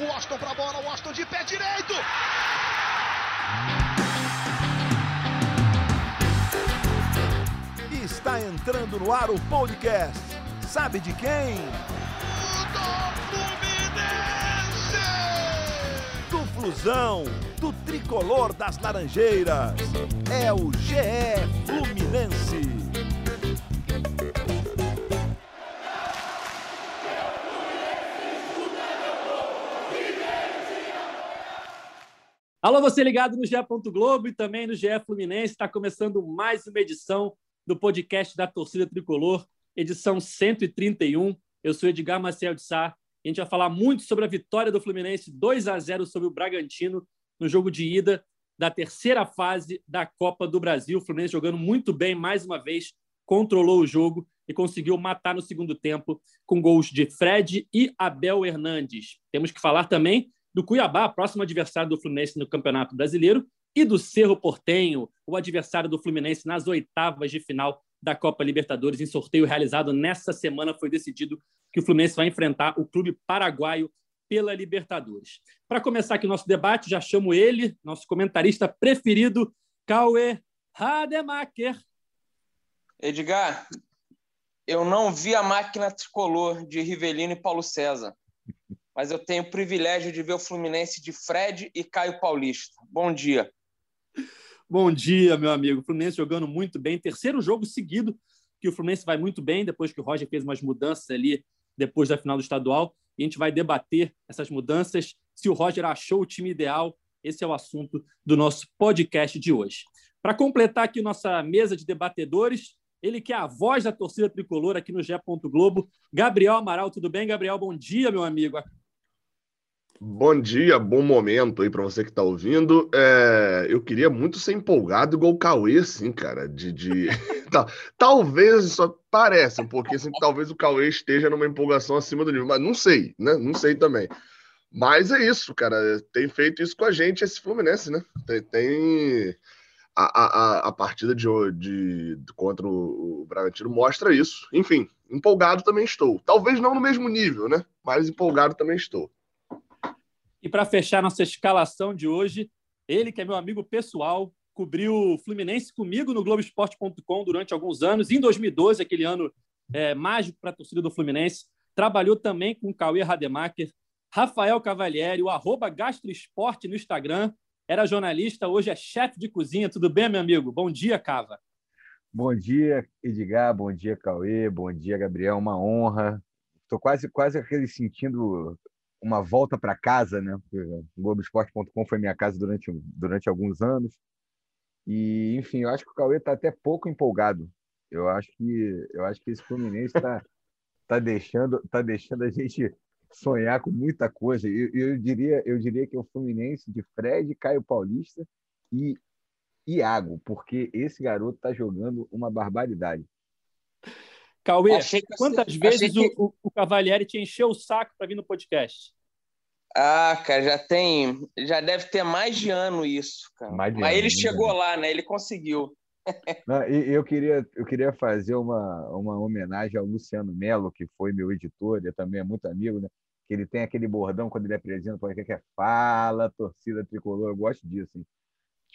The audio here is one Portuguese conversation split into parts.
O Austin para a bola, o Austin de pé direito. Está entrando no ar o podcast. Sabe de quem? Do Do Flusão, do tricolor das Laranjeiras. É o GE Fluminense. Alô, você ligado no GE. Globo e também no GE Fluminense. Está começando mais uma edição do podcast da Torcida Tricolor, edição 131. Eu sou Edgar Marcel de Sá. A gente vai falar muito sobre a vitória do Fluminense 2 a 0 sobre o Bragantino no jogo de ida da terceira fase da Copa do Brasil. O Fluminense jogando muito bem mais uma vez, controlou o jogo e conseguiu matar no segundo tempo com gols de Fred e Abel Hernandes. Temos que falar também do Cuiabá, próximo adversário do Fluminense no Campeonato Brasileiro, e do Cerro Portenho, o adversário do Fluminense nas oitavas de final da Copa Libertadores. Em sorteio realizado nessa semana, foi decidido que o Fluminense vai enfrentar o clube paraguaio pela Libertadores. Para começar aqui o nosso debate, já chamo ele, nosso comentarista preferido, Cauê Rademacher. Edgar, eu não vi a máquina tricolor de Rivelino e Paulo César mas eu tenho o privilégio de ver o Fluminense de Fred e Caio Paulista. Bom dia. Bom dia, meu amigo. O Fluminense jogando muito bem. Terceiro jogo seguido que o Fluminense vai muito bem, depois que o Roger fez umas mudanças ali depois da final do estadual. E a gente vai debater essas mudanças, se o Roger achou o time ideal. Esse é o assunto do nosso podcast de hoje. Para completar aqui nossa mesa de debatedores, ele que é a voz da torcida tricolor aqui no Gé. Globo, Gabriel Amaral. Tudo bem, Gabriel? Bom dia, meu amigo. Bom dia, bom momento aí para você que está ouvindo. É, eu queria muito ser empolgado igual o Cauê, assim, cara. De, de... talvez só parece um pouquinho assim, talvez o Cauê esteja numa empolgação acima do nível, mas não sei, né? Não sei também. Mas é isso, cara. Tem feito isso com a gente esse Fluminense, né? Tem, tem... A, a, a, partida de, de, contra o, o Bragantino mostra isso. Enfim, empolgado também estou. Talvez não no mesmo nível, né? Mas empolgado também estou. E para fechar nossa escalação de hoje, ele que é meu amigo pessoal, cobriu o Fluminense comigo no Globoesporte.com durante alguns anos. Em 2012, aquele ano é, mágico para a torcida do Fluminense, trabalhou também com Cauê Rademacher, Rafael Cavalieri, o arroba Gastroesporte no Instagram. Era jornalista, hoje é chefe de cozinha. Tudo bem, meu amigo? Bom dia, Cava. Bom dia, Edgar. Bom dia, Cauê. Bom dia, Gabriel. Uma honra. Estou quase, quase aquele sentindo uma volta para casa, né? Globoesporte.com foi minha casa durante, durante alguns anos. E, enfim, eu acho que o Cauê está até pouco empolgado. Eu acho que, eu acho que esse Fluminense está tá deixando, tá deixando a gente sonhar com muita coisa. Eu, eu, diria, eu diria que é o Fluminense de Fred, Caio Paulista e Iago, porque esse garoto está jogando uma barbaridade. Cauê, quantas vezes que... o, o Cavalieri te encheu o saco para vir no podcast? Ah, cara, já tem. Já deve ter mais de ano isso, cara. Mais Mas ano, ele chegou lá, né? Ele conseguiu. Não, eu, queria, eu queria fazer uma, uma homenagem ao Luciano Melo, que foi meu editor, e também é muito amigo, né? Que ele tem aquele bordão quando ele apresenta, que é Fala, torcida tricolor. Eu gosto disso. Hein?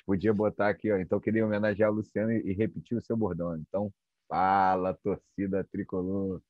Podia botar aqui, ó. Então, eu queria homenagear o Luciano e, e repetir o seu bordão. Então, Fala, torcida tricolor.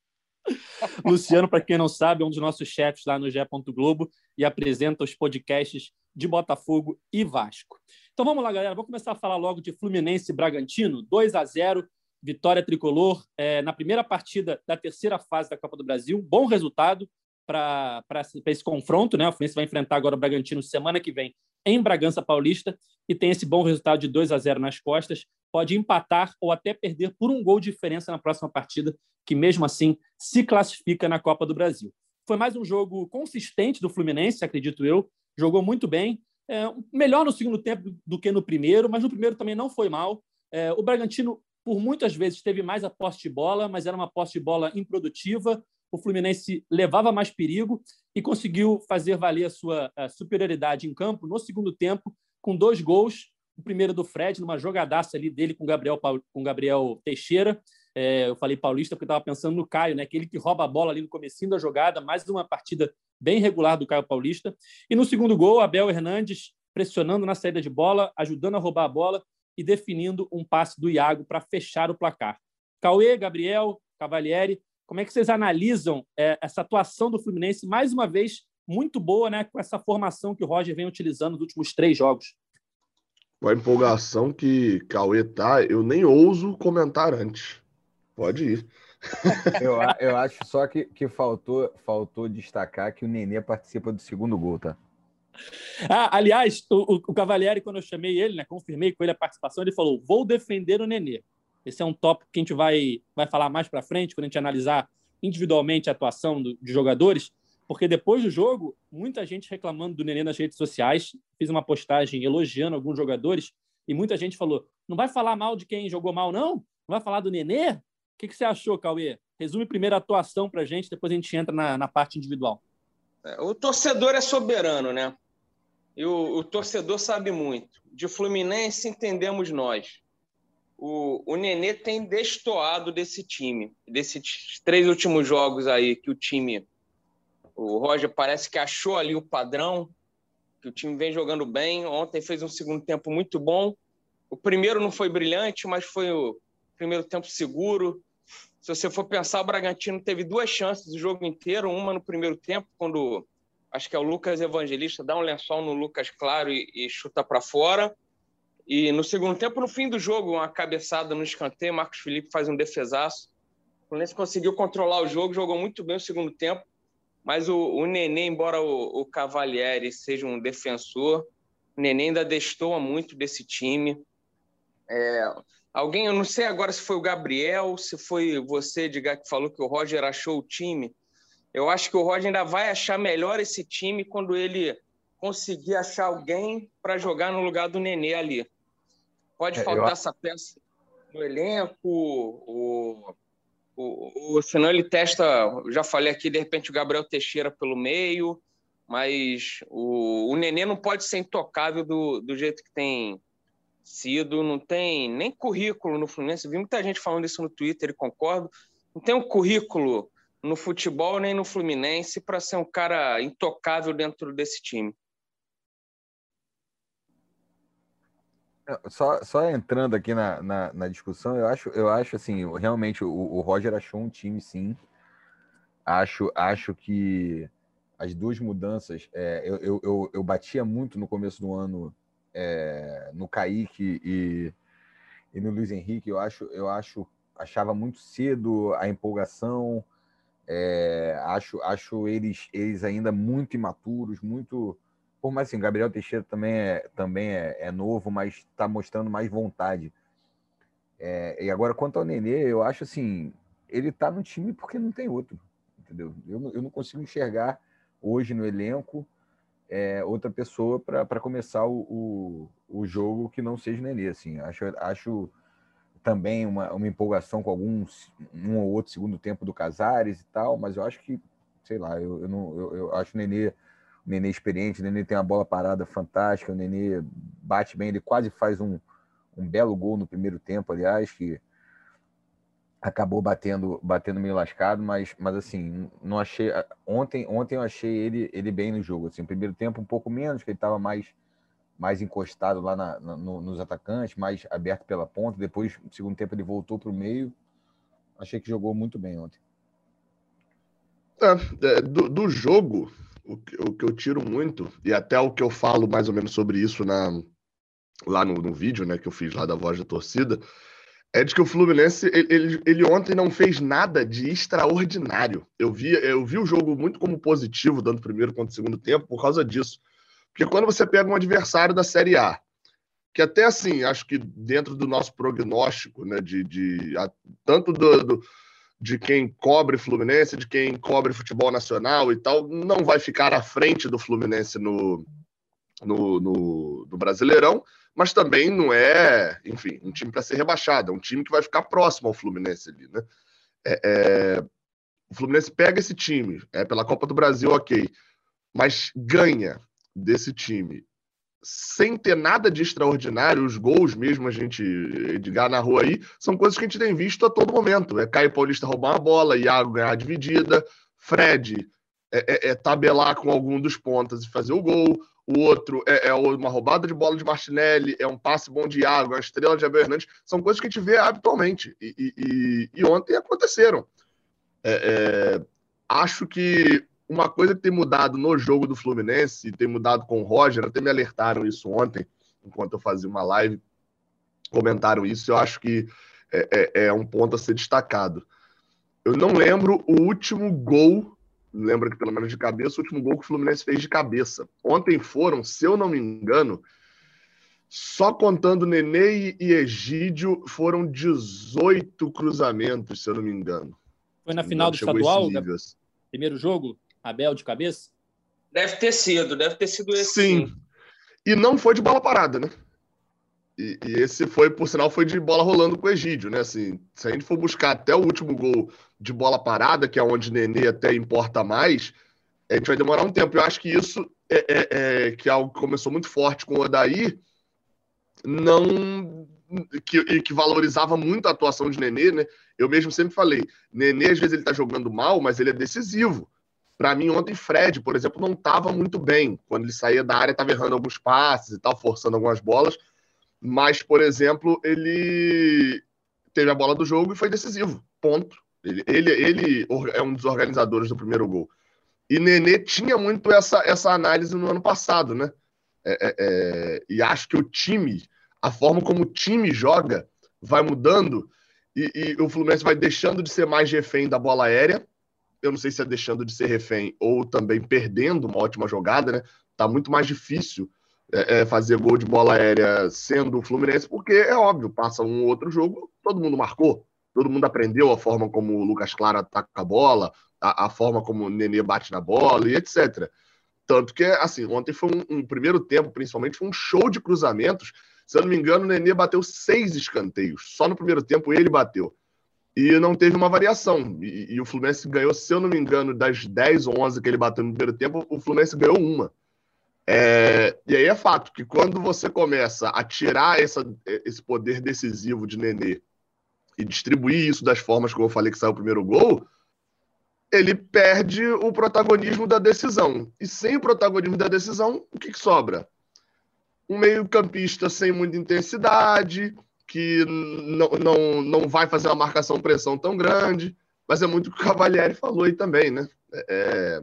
Luciano, para quem não sabe, é um dos nossos chefes lá no Gé. Globo e apresenta os podcasts de Botafogo e Vasco. Então vamos lá, galera. Vamos começar a falar logo de Fluminense e Bragantino. 2 a 0 vitória tricolor é, na primeira partida da terceira fase da Copa do Brasil. Bom resultado para esse confronto. Né? O Fluminense vai enfrentar agora o Bragantino semana que vem em Bragança Paulista e tem esse bom resultado de 2 a 0 nas costas pode empatar ou até perder por um gol de diferença na próxima partida, que mesmo assim se classifica na Copa do Brasil. Foi mais um jogo consistente do Fluminense, acredito eu. Jogou muito bem. É, melhor no segundo tempo do que no primeiro, mas no primeiro também não foi mal. É, o Bragantino, por muitas vezes, teve mais a posse de bola, mas era uma posse de bola improdutiva. O Fluminense levava mais perigo e conseguiu fazer valer a sua a superioridade em campo no segundo tempo, com dois gols o primeiro do Fred, numa jogadaça ali dele com Gabriel com Gabriel Teixeira. É, eu falei paulista porque estava pensando no Caio, né? Aquele que rouba a bola ali no comecinho da jogada, mais uma partida bem regular do Caio Paulista. E no segundo gol, Abel Hernandes pressionando na saída de bola, ajudando a roubar a bola e definindo um passe do Iago para fechar o placar. Cauê, Gabriel, Cavalieri, como é que vocês analisam é, essa atuação do Fluminense, mais uma vez, muito boa, né, com essa formação que o Roger vem utilizando nos últimos três jogos? Com a empolgação que Cauê tá, eu nem ouso comentar antes. Pode ir. eu, eu acho só que, que faltou, faltou destacar que o Nenê participa do segundo gol, tá? Ah, aliás, o, o Cavalieri, quando eu chamei ele, né, confirmei com ele a participação, ele falou: vou defender o Nenê. Esse é um tópico que a gente vai, vai falar mais para frente, quando a gente analisar individualmente a atuação do, de jogadores, porque depois do jogo, muita gente reclamando do Nenê nas redes sociais. Fiz uma postagem elogiando alguns jogadores e muita gente falou: não vai falar mal de quem jogou mal, não? Não vai falar do Nenê? O que, que você achou, Cauê? Resume primeiro a atuação para gente, depois a gente entra na, na parte individual. É, o torcedor é soberano, né? E o, o, torcedor sabe muito. De Fluminense entendemos nós. O, o Nenê tem destoado desse time, desses três últimos jogos aí que o time. O Roger parece que achou ali o padrão, que o time vem jogando bem. Ontem fez um segundo tempo muito bom. O primeiro não foi brilhante, mas foi o primeiro tempo seguro. Se você for pensar, o Bragantino teve duas chances o jogo inteiro, uma no primeiro tempo, quando acho que é o Lucas Evangelista, dá um lençol no Lucas Claro e, e chuta para fora. E no segundo tempo, no fim do jogo, uma cabeçada no escanteio, Marcos Felipe faz um defesaço. O Fluminense conseguiu controlar o jogo, jogou muito bem o segundo tempo, mas o, o Nenê, embora o, o Cavalieri seja um defensor, o Nenê ainda destoa muito desse time. É, alguém, eu não sei agora se foi o Gabriel, se foi você, Edgar, que falou que o Roger achou o time. Eu acho que o Roger ainda vai achar melhor esse time quando ele conseguir achar alguém para jogar no lugar do Nenê ali. Pode é, faltar eu... essa peça no elenco, o, o, o, senão ele testa, já falei aqui, de repente o Gabriel Teixeira pelo meio, mas o, o Nenê não pode ser intocável do, do jeito que tem sido, não tem nem currículo no Fluminense. Vi muita gente falando isso no Twitter e concordo. Não tem um currículo no futebol nem no Fluminense para ser um cara intocável dentro desse time. Só, só entrando aqui na, na, na, discussão, eu acho, eu acho assim, realmente o, o Roger achou um time sim. Acho, acho que as duas mudanças, é, eu, eu, eu, eu, batia muito no começo do ano é, no Kaique e, e no Luiz Henrique. Eu acho, eu acho, achava muito cedo a empolgação, é, acho, acho eles, eles ainda muito imaturos, muito. Mais assim, Gabriel Teixeira também é, também é, é novo, mas está mostrando mais vontade. É, e agora, quanto ao Nenê, eu acho assim, ele está no time porque não tem outro, entendeu? Eu, eu não consigo enxergar hoje no elenco é, outra pessoa para começar o, o, o, jogo que não seja Nenê. Assim, acho, acho também uma, uma empolgação com alguns um ou outro segundo tempo do Casares e tal, mas eu acho que, sei lá, eu, eu não eu, eu, acho o Nenê, Nenê experiente, o Nenê tem uma bola parada fantástica, o Nenê bate bem, ele quase faz um, um belo gol no primeiro tempo, aliás, que acabou batendo batendo meio lascado, mas, mas assim, não achei ontem ontem eu achei ele ele bem no jogo, assim, primeiro tempo um pouco menos, que ele estava mais mais encostado lá na, na, no, nos atacantes, mais aberto pela ponta. Depois, no segundo tempo, ele voltou para o meio. Achei que jogou muito bem ontem. É, é, do, do, jogo, o que, o que, eu tiro muito, e até o que eu falo mais ou menos sobre isso na, lá no, no vídeo né, que eu fiz lá da voz da torcida, é de que o Fluminense, ele, ele, ele, ontem não fez nada de extraordinário. Eu vi, eu vi o jogo muito como positivo, dando primeiro contra o segundo tempo, por causa disso. Porque quando você pega um adversário da Série A, que até assim, acho que dentro do nosso prognóstico, né, de, de a, tanto do, do, de quem cobre Fluminense, de quem cobre futebol nacional e tal, não vai ficar à frente do Fluminense no, no, no, no Brasileirão, mas também não é, enfim, um time para ser rebaixado, é um time que vai ficar próximo ao Fluminense ali, né? É, é, o Fluminense pega esse time, é pela Copa do Brasil, ok, mas ganha desse time sem ter nada de extraordinário, os gols mesmo, a gente, Edgar narrou aí, são coisas que a gente tem visto a todo momento. É Caio Paulista roubar uma bola, Iago ganhar a dividida, Fred é, é, é, tabelar com algum dos pontas e fazer o gol, o outro é, é, uma roubada de bola de Martinelli, é um passe bom de Iago, uma estrela de Abel Hernandes, são coisas que a gente vê habitualmente, e, e, e ontem aconteceram. É, é, acho que uma coisa que tem mudado no jogo do Fluminense, tem mudado com o Roger, até me alertaram isso ontem, enquanto eu fazia uma live, comentaram isso, eu acho que é, é, é um ponto a ser destacado. Eu não lembro o último gol, lembro que pelo menos de cabeça, o último gol que o Fluminense fez de cabeça. Ontem foram, se eu não me engano, só contando Nenê e Egídio, foram 18 cruzamentos, se eu não me engano. Foi na final do estadual? Assim. Primeiro jogo? Abel de cabeça? Deve ter sido, deve ter sido esse. Sim. E não foi de bola parada, né? E, e, esse foi, por sinal, foi de bola rolando com o Egídio, né? Assim, se a gente for buscar até o último gol de bola parada, que é onde Nenê até importa mais, a gente vai demorar um tempo. Eu acho que isso é, é, é que é algo que começou muito forte com o Odaí, não que, que valorizava muito a atuação de Nenê, né? Eu mesmo sempre falei, Nenê às vezes ele tá jogando mal, mas ele é decisivo. Para mim, ontem, Fred, por exemplo, não estava muito bem. Quando ele saía da área, estava errando alguns passes e tal, forçando algumas bolas. Mas, por exemplo, ele teve a bola do jogo e foi decisivo. Ponto. Ele, ele, ele é um dos organizadores do primeiro gol. E Nenê tinha muito essa, essa análise no ano passado, né? É, é, é, e acho que o time, a forma como o time joga, vai mudando e, e o Fluminense vai deixando de ser mais refém da bola aérea eu não sei se é deixando de ser refém ou também perdendo uma ótima jogada, né? Tá muito mais difícil é, é, fazer gol de bola aérea sendo o Fluminense, porque é óbvio, passa um outro jogo, todo mundo marcou, todo mundo aprendeu a forma como o Lucas Claro ataca a bola, a, a forma como o Nenê bate na bola e etc. Tanto que, assim, ontem foi um, um, primeiro tempo, principalmente, foi um show de cruzamentos. Se eu não me engano, o Nenê bateu seis escanteios. Só no primeiro tempo ele bateu e não teve uma variação. E, e, o Fluminense ganhou, se eu não me engano, das 10 ou 11 que ele bateu no primeiro tempo, o Fluminense ganhou uma. É, e aí é fato que quando você começa a tirar essa, esse poder decisivo de Nenê e distribuir isso das formas como eu falei que saiu o primeiro gol, ele perde o protagonismo da decisão. E sem o protagonismo da decisão, o que, que sobra? Um meio-campista sem muita intensidade, que não, não, não vai fazer uma marcação pressão tão grande, mas é muito o que o Cavalieri falou aí também, né? É, é,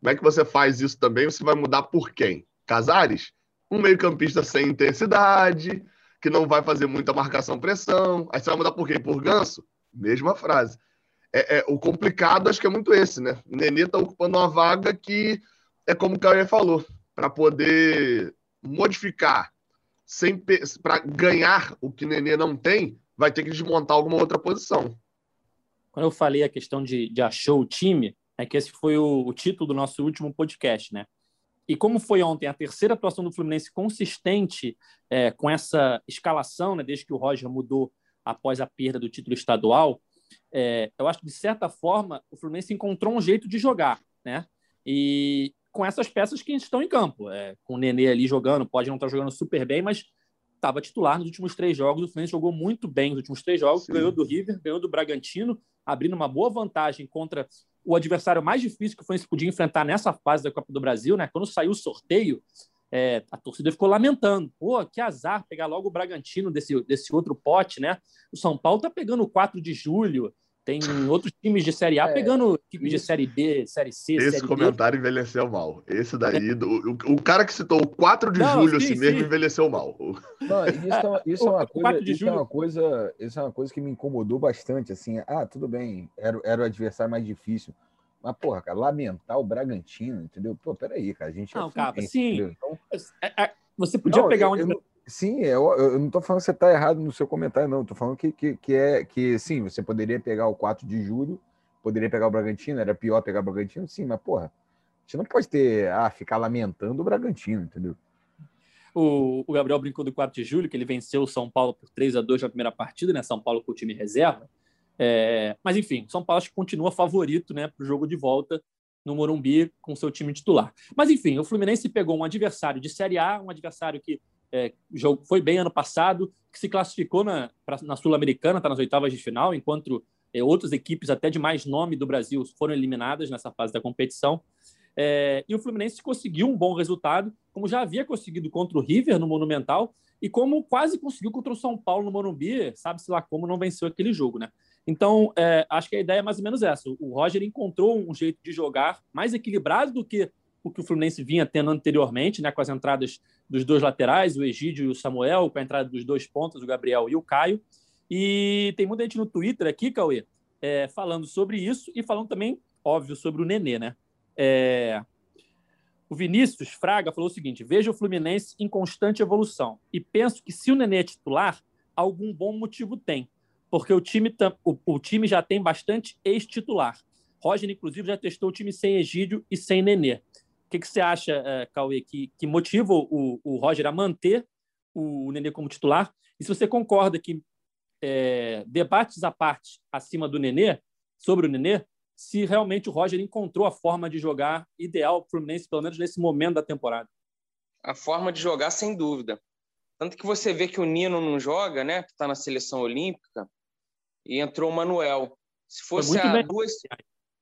como é que você faz isso também? Você vai mudar por quem? Casares? Um meio-campista sem intensidade, que não vai fazer muita marcação pressão. Aí você vai mudar por quem? Por Ganso? Mesma frase. É, é, o complicado acho que é muito esse, né? O Nenê está ocupando uma vaga que é como o Cauê falou, para poder modificar sem para ganhar o que Nenê não tem, vai ter que desmontar alguma outra posição. Quando eu falei a questão de, de achou o time, é que esse foi o, o, título do nosso último podcast, né? E como foi ontem a terceira atuação do Fluminense consistente é, com essa escalação, né, desde que o Roger mudou após a perda do título estadual, é, eu acho que de certa forma o Fluminense encontrou um jeito de jogar, né? E, com essas peças que estão em campo. É, com o Nenê ali jogando, pode não estar jogando super bem, mas estava titular nos últimos três jogos. O Fluminense jogou muito bem nos últimos três jogos, Sim. ganhou do River, ganhou do Bragantino, abrindo uma boa vantagem contra o adversário mais difícil que o Fluminense podia enfrentar nessa fase da Copa do Brasil. Né? Quando saiu o sorteio, é, a torcida ficou lamentando. Pô, que azar pegar logo o Bragantino desse, desse outro pote, né? O São Paulo tá pegando o 4 de julho. Tem outros times de Série A é, pegando times de Série B, Série C, Esse série comentário D. envelheceu mal. Esse daí, do, o, o, cara que citou o 4 de Não, julho sim, assim sim. mesmo envelheceu mal. Não, isso, é, isso, é uma coisa, isso é uma coisa, isso é uma coisa que me incomodou bastante, assim. Ah, tudo bem, era, era o adversário mais difícil. Mas, porra, cara, lamentar o Bragantino, entendeu? Pô, peraí, cara, a gente é Não, é cara, sim. Então... Você podia Não, pegar onde... Eu, Sim, eu, eu não estou falando que você está errado no seu comentário, não. Estou falando que, que, que, é que sim, você poderia pegar o 4 de julho, poderia pegar o Bragantino, era pior pegar o Bragantino, sim, mas porra, gente não pode ter, ah, ficar lamentando o Bragantino, entendeu? O, o Gabriel brincou do 4 de julho, que ele venceu o São Paulo por 3 a 2 na primeira partida, né? São Paulo com o time reserva. É, mas enfim, São Paulo acho que continua favorito né, para o jogo de volta. no Morumbi com seu time titular. Mas, enfim, o Fluminense pegou um adversário de Série A, um adversário que é, foi bem ano passado, que se classificou na, na Sul-Americana, está nas oitavas de final, enquanto é, outras equipes, até de mais nome do Brasil, foram eliminadas nessa fase da competição. É, e o Fluminense conseguiu um bom resultado, como já havia conseguido contra o River no Monumental e como quase conseguiu contra o São Paulo no Morumbi, sabe-se lá como não venceu aquele jogo, né? Então, é, acho que a ideia é mais ou menos essa. O Roger encontrou um jeito de jogar mais equilibrado do que o que o Fluminense vinha tendo anteriormente, né, com as entradas dos dois laterais, o Egídio e o Samuel, com a entrada dos dois pontos, o Gabriel e o Caio. E tem muita gente no Twitter aqui, Cauê, é, falando sobre isso e falando também, óbvio, sobre o Nenê, né? É... O Vinícius Fraga falou o seguinte: vejo o Fluminense em constante evolução e penso que se o Nenê é titular, algum bom motivo tem porque o time, o, o time já tem bastante ex-titular. Roger, inclusive, já testou o time sem Egídio e sem Nenê. O que, que você acha, uh, Cauê, que, que motiva o, o Roger a manter o Nenê como titular? E se você concorda que é, debates à parte acima do Nenê, sobre o Nenê, se realmente o Roger encontrou a forma de jogar ideal para o Fluminense, pelo menos nesse momento da temporada. A forma de jogar, sem dúvida. Tanto que você vê que o Nino não joga, né? Que está na seleção olímpica e entrou o Manuel. Se fosse há duas.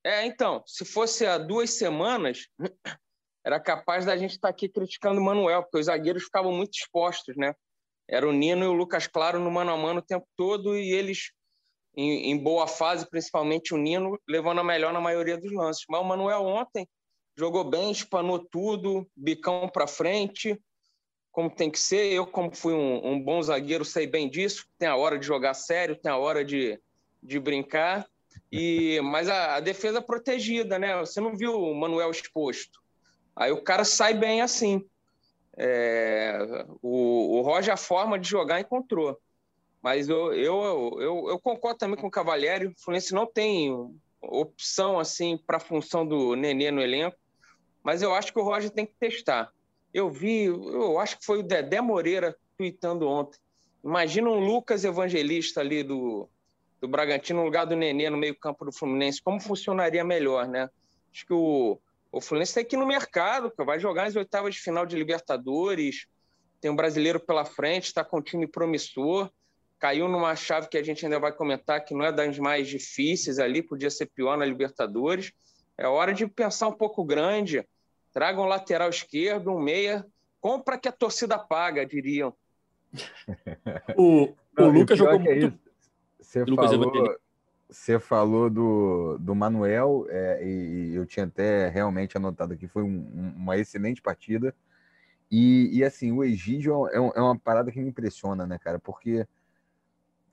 É, então, se fosse há duas semanas, era capaz da gente estar tá aqui criticando o Manuel, porque os zagueiros ficavam muito expostos, né? Era o Nino e o Lucas Claro no mano a mano o tempo todo e eles em, em boa fase, principalmente o Nino, levando a melhor na maioria dos lances. Mas o Manuel ontem jogou bem, espanou tudo, bicão para frente, como tem que ser. Eu, como fui um, um, bom zagueiro, sei bem disso. Tem a hora de jogar sério, tem a hora de, de brincar. E Mas a, a defesa protegida, né? Você não viu o Manuel exposto. Aí o cara sai bem assim. É, o, o Roger, a forma de jogar, encontrou. Mas eu, eu, eu, eu concordo também com o Cavalieri. O Fluminense não tem opção assim para a função do Nenê no elenco. Mas eu acho que o Roger tem que testar eu vi, eu acho que foi o Dedé Moreira tweetando ontem. Imagina um Lucas Evangelista ali do, do Bragantino no lugar do Nenê no meio-campo do Fluminense. Como funcionaria melhor, né? Acho que o, o Fluminense tem que ir no mercado, vai jogar as oitavas de final de Libertadores, tem um brasileiro pela frente, está com um time promissor. Caiu numa chave que a gente ainda vai comentar que não é das mais difíceis ali, podia ser pior na Libertadores. É hora de pensar um pouco grande Traga um lateral esquerdo, um meia. Compra que a torcida paga, diriam. o, o Lucas jogou é muito. Você falou, você falou do, do Manuel, é, e eu tinha até realmente anotado aqui, foi um, uma excelente partida. E, e assim, o Egídio é, é uma parada que me impressiona, né, cara? Porque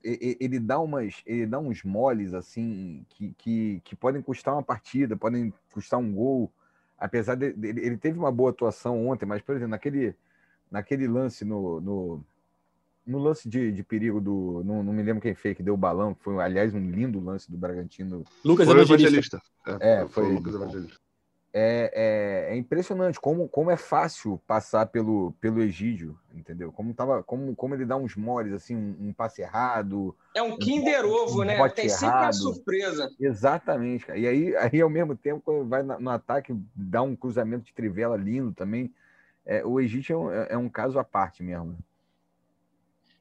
ele dá umas ele dá uns moles assim que, que, que podem custar uma partida podem custar um gol apesar de, de, ele teve uma boa atuação ontem, mas por exemplo naquele naquele lance no, no, no lance de, de, perigo do não, não, me lembro quem fez que deu o balão, que foi aliás um lindo lance do Bragantino. Lucas foi Evangelista. Evangelista. É, foi, foi Lucas Evangelista. É, é, é, impressionante como, como é fácil passar pelo, pelo Egídio, entendeu? Como, tava, como, como ele dá uns moles, assim, um, um passe errado. É um Kinder um, Ovo, um né? Tem errado. sempre uma surpresa. Exatamente, cara. E aí, aí, ao mesmo tempo, quando vai no, no ataque, dá um cruzamento de trivela lindo também. É, o Egídio é um, é, é um caso à parte mesmo.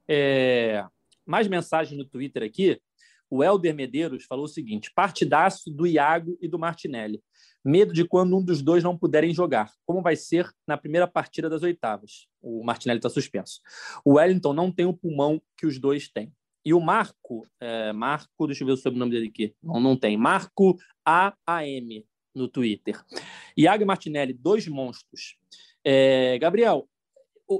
É, mais mensagens no Twitter aqui. O Helder Medeiros falou o seguinte: partidaço do Iago e do Martinelli medo de quando um dos dois não puderem jogar, como vai ser na primeira partida das oitavas. O Martinelli está suspenso. O Wellington não tem o pulmão que os dois têm. E o Marco, é, Marco, deixa eu ver o sobrenome dele aqui. Não, não tem. Marco AAM no Twitter. Iago e Martinelli, dois monstros. É, Gabriel,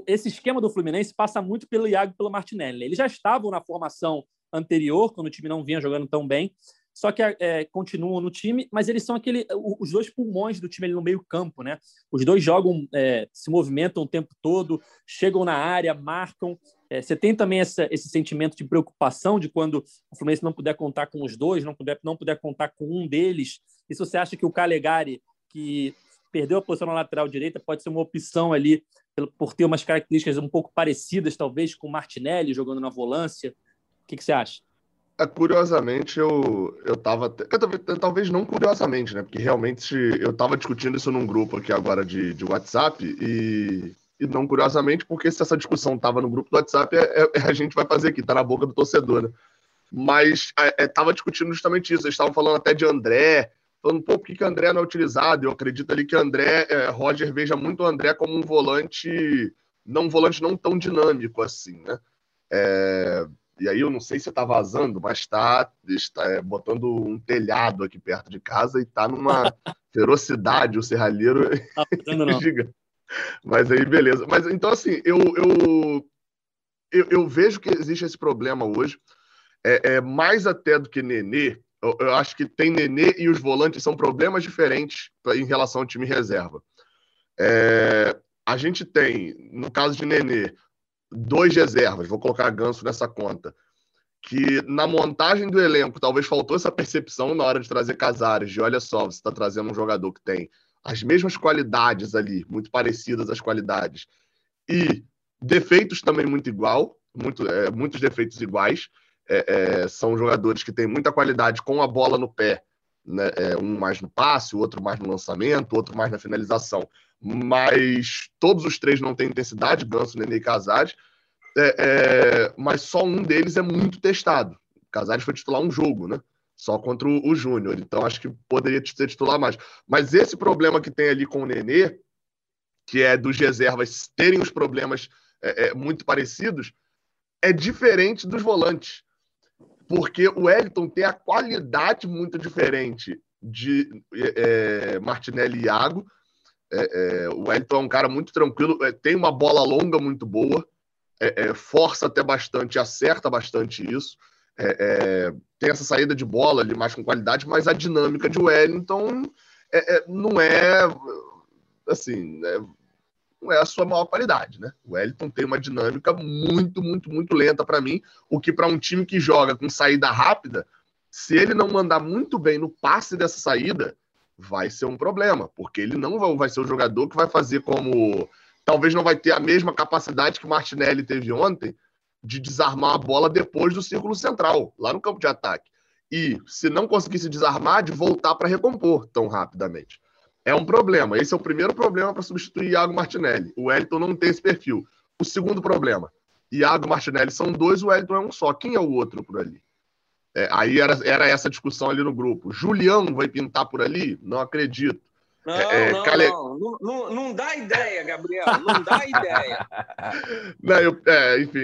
esse esquema do Fluminense passa muito pelo Iago e pelo Martinelli. Eles já estavam na formação anterior, quando o time não vinha jogando tão bem, só que é, continuam no time, mas eles são aquele, os dois pulmões do time ali no meio campo, né? Os dois jogam, é, se movimentam o tempo todo, chegam na área, marcam. É, você tem também essa, esse sentimento de preocupação de quando o Fluminense não puder contar com os dois, não puder, não puder contar com um deles. E se você acha que o Calegari, que perdeu a posição na lateral direita, pode ser uma opção ali por ter umas características um pouco parecidas, talvez, com o Martinelli jogando na volância. O que, que você acha? É, curiosamente, eu, eu tava. Talvez não curiosamente, né? Porque realmente eu tava discutindo isso num grupo aqui agora de, de WhatsApp e, e não curiosamente, porque se essa discussão tava no grupo do WhatsApp, é, é, a gente vai fazer aqui, tá na boca do torcedor, né? Mas é, é tava discutindo justamente isso. Eles estavam falando até de André, falando, pô, por que, que André não é utilizado? Eu acredito ali que André, é, Roger veja muito o André como um volante, não um volante não tão dinâmico assim, né? É, e aí eu não sei se está vazando, mas está, está é, botando um telhado aqui perto de casa e está numa ferocidade o serralheiro tá gigante. Mas aí, beleza. Mas então, assim, eu, eu, eu, eu, vejo que existe esse problema hoje. É, é mais até do que Nenê. Eu, eu, acho que tem Nenê e os volantes são problemas diferentes em relação ao time reserva. É, a gente tem, no caso de Nenê, dois reservas, vou colocar Ganso nessa conta, que na montagem do elenco talvez faltou essa percepção na hora de trazer Casares, de olha só, você está trazendo um jogador que tem as mesmas qualidades ali, muito parecidas as qualidades, e defeitos também muito igual, muito, é, muitos defeitos iguais, é, é, são jogadores que têm muita qualidade com a bola no pé, né? É, um mais no passe, o outro mais no lançamento, outro mais na finalização mas todos os três não têm intensidade, Ganso, Nenê e Casares, é, é, mas só um deles é muito testado. Casares foi titular um jogo, né? Só contra o, o Júnior, então acho que poderia ser titular mais. Mas esse problema que tem ali com o Nenê, que é dos reservas terem os problemas é muito parecidos, é diferente dos volantes. Porque o Wellington tem a qualidade muito diferente de é, é Martinelli e Iago, é, é, o Wellington é um cara muito tranquilo, é, tem uma bola longa muito boa, é, força até bastante, acerta bastante isso. Tem essa saída de bola ali mais com qualidade, mas a dinâmica de Wellington não é assim, não é a sua maior qualidade, né? O Wellington tem uma dinâmica muito, muito, muito lenta para mim, o que para um time que joga com saída rápida, se ele não mandar muito bem no passe dessa saída, vai ser um problema, porque ele não vai ser o jogador que vai fazer como. Talvez não vai ter a mesma capacidade que o Martinelli teve ontem de desarmar a bola depois do círculo central, lá no campo de ataque. E, se não conseguisse desarmar, de voltar para recompor tão rapidamente. É um problema. Esse é o primeiro problema para substituir Iago Martinelli. O Wellington não tem esse perfil. O segundo problema: Iago Martinelli são dois, o Wellington é um só. Quem é o outro por ali? É, aí era, era essa discussão ali no grupo. Julião vai pintar por ali? Não acredito. Não, é, é não, Cale... não, não, não, dá ideia, Gabriel, não dá ideia. não, eu, é, enfim,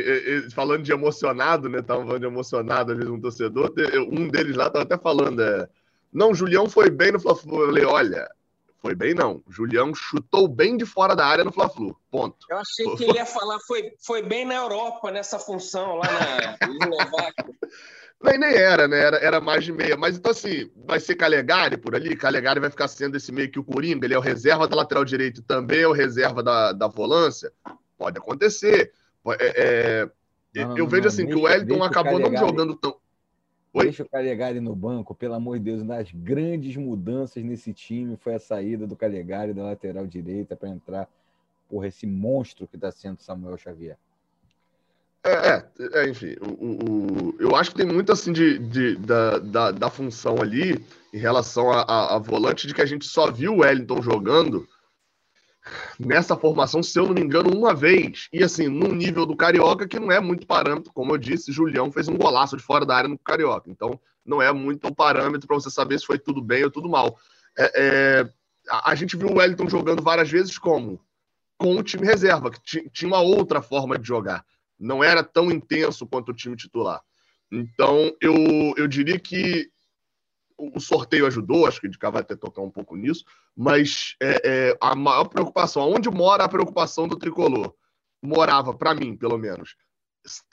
falando de emocionado, né? Tava falando de emocionado às vezes um torcedor, um deles lá estava até falando, é, não, Julião foi bem no Fla-Flu. Eu falei, olha, foi bem não. Julião chutou bem de fora da área no Fla-Flu. Ponto. Eu achei que ele ia falar foi, foi bem na Europa nessa função lá na Eslováquia. Nem, nem era, né? Era, era mais de meia. Mas então, assim, vai ser Calegari por ali. Calegari vai ficar sendo esse meio que o Coringa. Ele é o reserva da lateral direito e também é o reserva da, da volância. Pode acontecer. É, é, não, eu não, vejo não, assim que o Wellington acabou não jogando tão. Oi? Deixa o Calegari no banco, pelo amor de Deus. Uma das grandes mudanças nesse time foi a saída do Calegari da lateral direita para entrar, por esse monstro que está sendo Samuel Xavier. É, é, é, enfim, o, o, eu acho que tem muito assim de, de da, da, da, função ali em relação a, a, a, volante de que a gente só viu o Wellington jogando nessa formação, se eu não me engano, uma vez. E assim, num nível do Carioca que não é muito parâmetro, como eu disse, Julião fez um golaço de fora da área no Carioca. Então, não é muito um parâmetro para você saber se foi tudo bem ou tudo mal. É, é, a, a, gente viu o Wellington jogando várias vezes como? Com o time reserva, que tinha uma outra forma de jogar não era tão intenso quanto o time titular. Então, eu, eu diria que o sorteio ajudou, acho que o Edgar vai até tocar um pouco nisso, mas é, é, a maior preocupação, onde mora a preocupação do tricolor? Morava, para mim, pelo menos,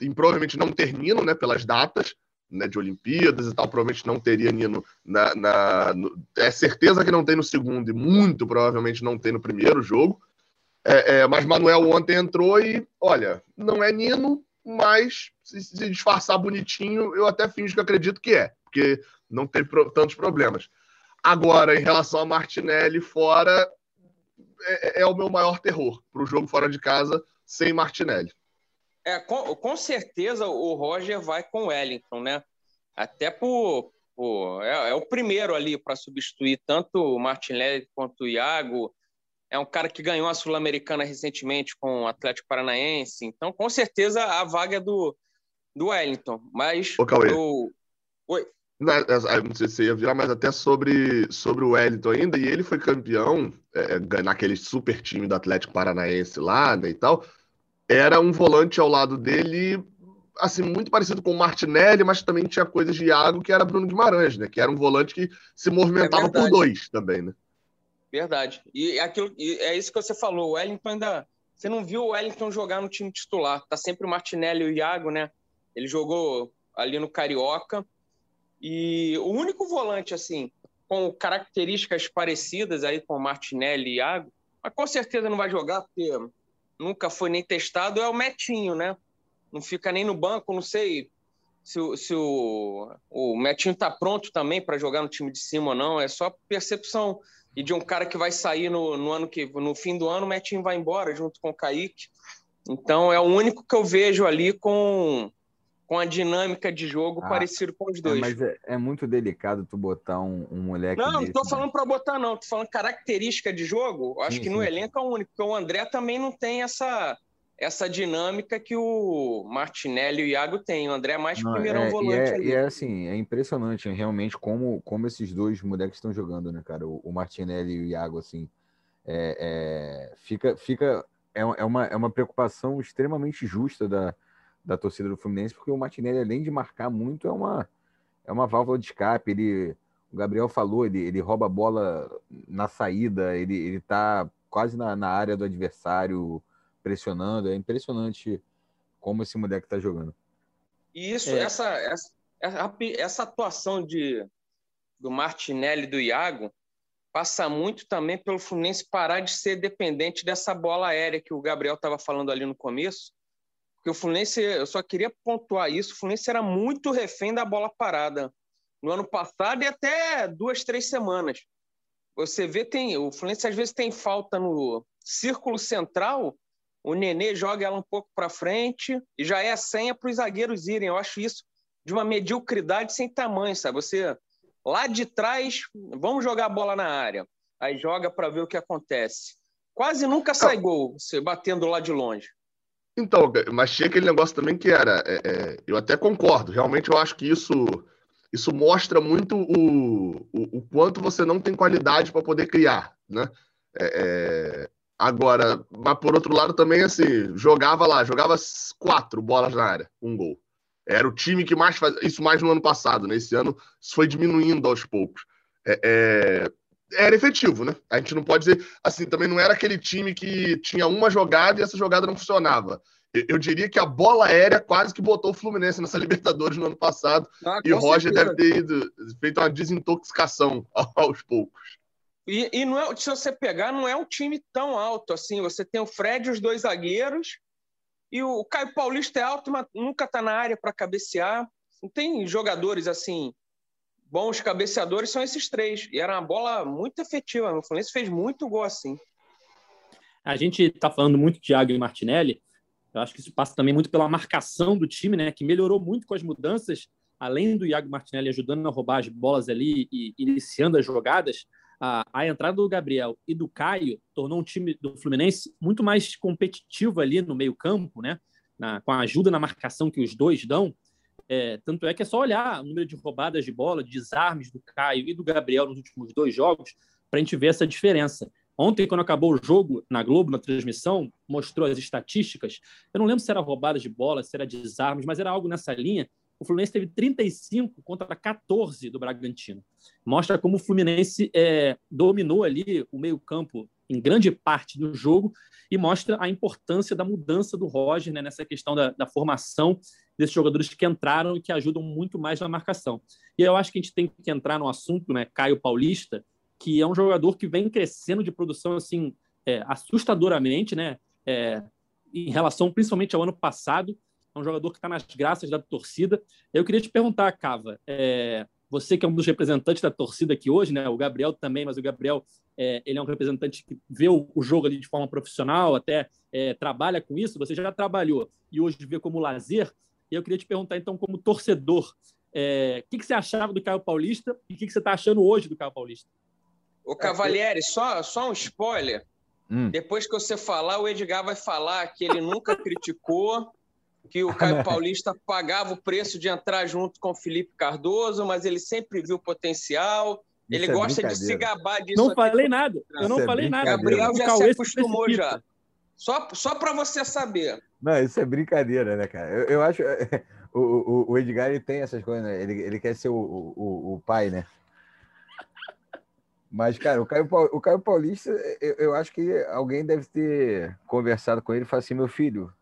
em provavelmente não ter Nino, né, pelas datas né, de Olimpíadas e tal, provavelmente não teria Nino na, na no, é certeza que não tem no segundo e muito provavelmente não tem no primeiro jogo. É, é, mas Manuel ontem entrou e, olha, não é Nino, mas se, se, disfarçar bonitinho, eu até finjo que acredito que é, porque não teve tantos problemas. Agora, em relação a Martinelli fora, é, é o meu maior terror para o jogo fora de casa sem Martinelli. É, com, com, certeza o Roger vai com o Wellington, né? Até por, por é, é, o primeiro ali para substituir tanto o Martinelli quanto o Iago. É um cara que ganhou a Sul-Americana recentemente com o Atlético Paranaense. Então, com certeza, a vaga é do, do Wellington. Mas. Ô, Cauê. Eu... Oi. Não, é, é, sei se você ia virar, mas até sobre, sobre o Wellington ainda, e ele foi campeão é, naquele super time do Atlético Paranaense lá, né, e tal. Era um volante ao lado dele, assim, muito parecido com o Martinelli, mas também tinha coisas de Iago, que era Bruno Guimarães, né? Que era um volante que se movimentava é por dois também, né? Verdade. E, aquilo, e é isso que você falou, o Wellington ainda. Você não viu o Wellington jogar no time titular. Tá sempre o Martinelli e o Iago, né? Ele jogou ali no Carioca e o único volante, assim, com características parecidas aí com o Martinelli e Iago, mas com certeza não vai jogar, porque nunca foi nem testado, é o Metinho, né? Não fica nem no banco, não sei se, se o, o Metinho tá pronto também para jogar no time de cima ou não, é só percepção. E de um cara que vai sair no, no ano que no fim do ano, o Metinho vai embora junto com o Kaique. Então é o único que eu vejo ali com com a dinâmica de jogo ah, parecido com os é, dois. É, mas é, é, muito delicado tu botar um, um moleque. Não, não tô né? falando para botar, não. Tô falando característica de jogo. Acho sim, que no sim. elenco é o único, porque o André também não tem essa, essa dinâmica que o Martinelli e o Iago têm. O André é mais primeiro é, volante. E é, ali. e é assim, é impressionante realmente como, como esses dois moleques estão jogando, né, cara? O, o Martinelli e o Iago, assim. É, é, fica, fica é, é, uma, é uma preocupação extremamente justa da, da torcida do Fluminense, porque o Martinelli, além de marcar muito, é uma, é uma válvula de escape. Ele, o Gabriel falou, ele, ele rouba a bola na saída, ele, ele tá quase na, na área do adversário, pressionando. É impressionante como esse moleque está jogando. E isso, é. essa, essa, essa atuação de, do Martinelli e do Iago passa muito também pelo Fluminense parar de ser dependente dessa bola aérea que o Gabriel estava falando ali no começo porque o Fluminense, eu só queria pontuar isso, o Fluminense era muito refém da bola parada no ano passado e até duas, três semanas. Você vê, tem, o Fluminense às vezes tem falta no círculo central, o Nenê joga ela um pouco para frente e já é a senha para os zagueiros irem. Eu acho isso de uma mediocridade sem tamanho, sabe? Você lá de trás, vamos jogar a bola na área. Aí joga para ver o que acontece. Quase nunca sai gol, você batendo lá de longe. Então, mas tinha aquele negócio também que era. É, é, eu até concordo, realmente eu acho que isso, isso mostra muito o, o, o quanto você não tem qualidade para poder criar, né? É, é, agora, mas por outro lado também, assim, jogava lá, jogava quatro bolas na área, um gol. Era o time que mais faz isso mais no ano passado, né? Esse ano isso foi diminuindo aos poucos. É, é era efetivo, né? A gente não pode dizer assim, também não era aquele time que tinha uma jogada e essa jogada não funcionava. Eu diria que a bola aérea quase que botou o Fluminense nessa Libertadores no ano passado ah, e o Roger certeza. deve ter ido, feito uma desintoxicação aos poucos. E, e, não é, se você pegar, não é um time tão alto assim. Você tem o Fred, os dois zagueiros, e o Caio Paulista é alto, mas nunca está na área para cabecear. Não tem jogadores assim bons cabeceadores são esses três. E era uma bola muito efetiva. O Fluminense fez muito gol assim. A gente está falando muito de Thiago e Martinelli. Eu acho que isso passa também muito pela marcação do time, né? Que melhorou muito com as mudanças. Além do Iago Martinelli ajudando a roubar as bolas ali e iniciando as jogadas, a, a entrada do Gabriel e do Caio tornou um time do Fluminense muito mais competitivo ali no meio-campo, né? Na, com a ajuda na marcação que os dois dão. É, tanto é que é só olhar o número de roubadas de bola, de desarmes do Caio e do Gabriel nos últimos dois jogos, para a gente ver essa diferença. Ontem, quando acabou o jogo na Globo, na transmissão, mostrou as estatísticas. Eu não lembro se era roubada de bola, se era desarmes, mas era algo nessa linha. O Fluminense teve 35 contra 14 do Bragantino. Mostra como o Fluminense é, dominou ali o meio-campo em grande parte do jogo e mostra a importância da mudança do Roger né, nessa questão da, da, formação desses jogadores que entraram e que ajudam muito mais na marcação. E eu acho que a gente tem que entrar no assunto, né, Caio Paulista, que é um jogador que vem crescendo de produção assim é, assustadoramente, né, é, em relação principalmente ao ano passado. É um jogador que está nas graças da torcida. Eu queria te perguntar, Cava, é, você que é um dos representantes da torcida aqui hoje, né? O Gabriel também, mas o Gabriel é, ele é um representante que vê o, o jogo ali de forma profissional, até é, trabalha com isso. Você já trabalhou e hoje vê como lazer. E eu queria te perguntar então, como torcedor, É, o que, que você achava do Caio Paulista e o que, que você está achando hoje do Caio Paulista? Ô, Cavalieri, só, só um spoiler. Hum. Depois que você falar, o Edgar vai falar que ele nunca criticou, que o Caio Paulista pagava o preço de entrar junto com o Felipe Cardoso, mas ele sempre viu potencial. Ele é gosta de se gabar disso. Não falei nada. Eu não Isso é falei nada. Gabriel já se acostumou precipita. já. Só, só para você saber. Não, isso é brincadeira, né, cara? Eu, eu acho. O, o, o Edgar ele tem essas coisas, né? Ele, ele quer ser o, o, o pai, né? Mas, cara, o Caio, o Caio Paulista, eu, eu acho que alguém deve ter conversado com ele e falado assim: meu filho,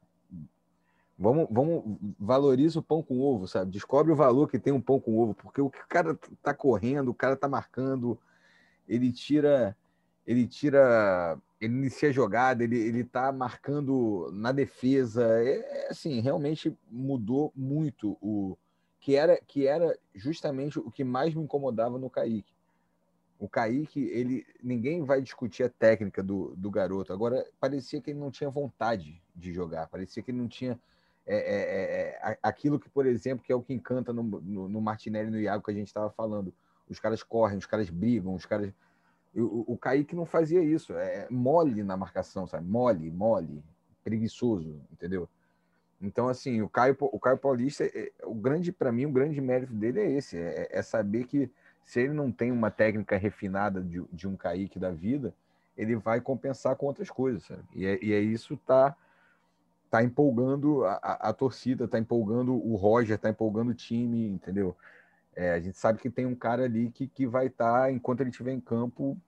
vamos, vamos valoriza o pão com ovo, sabe? Descobre o valor que tem um pão com ovo, porque o cara tá correndo, o cara tá marcando, ele tira, ele tira, ele inicia a jogada, ele, ele tá marcando na defesa. É, é, assim, realmente mudou muito o que era, que era justamente o que mais me incomodava no Kaique. O Kaique, ele, ninguém vai discutir a técnica do, do garoto. Agora, parecia que ele não tinha vontade de jogar, parecia que ele não tinha é, é, é, a- aquilo que, por exemplo, que é o que encanta no, no, no Martinelli e no Iago que a gente estava falando. Os caras correm, os caras brigam, os caras. O, o Kaique não fazia isso. É mole na marcação, sabe? Mole, mole, preguiçoso, entendeu? Então, assim, o Caio, o Caio Paulista, é- o grande, para mim, o grande mérito dele é esse: é, é saber que se ele não tem uma técnica refinada de, de um Kaique da vida, ele vai compensar com outras coisas, sabe? E é, e é isso tá tá empolgando a, a, a torcida, tá empolgando o Roger, tá empolgando o time, entendeu? É, a gente sabe que tem um cara ali que, que vai estar, enquanto ele estiver em campo,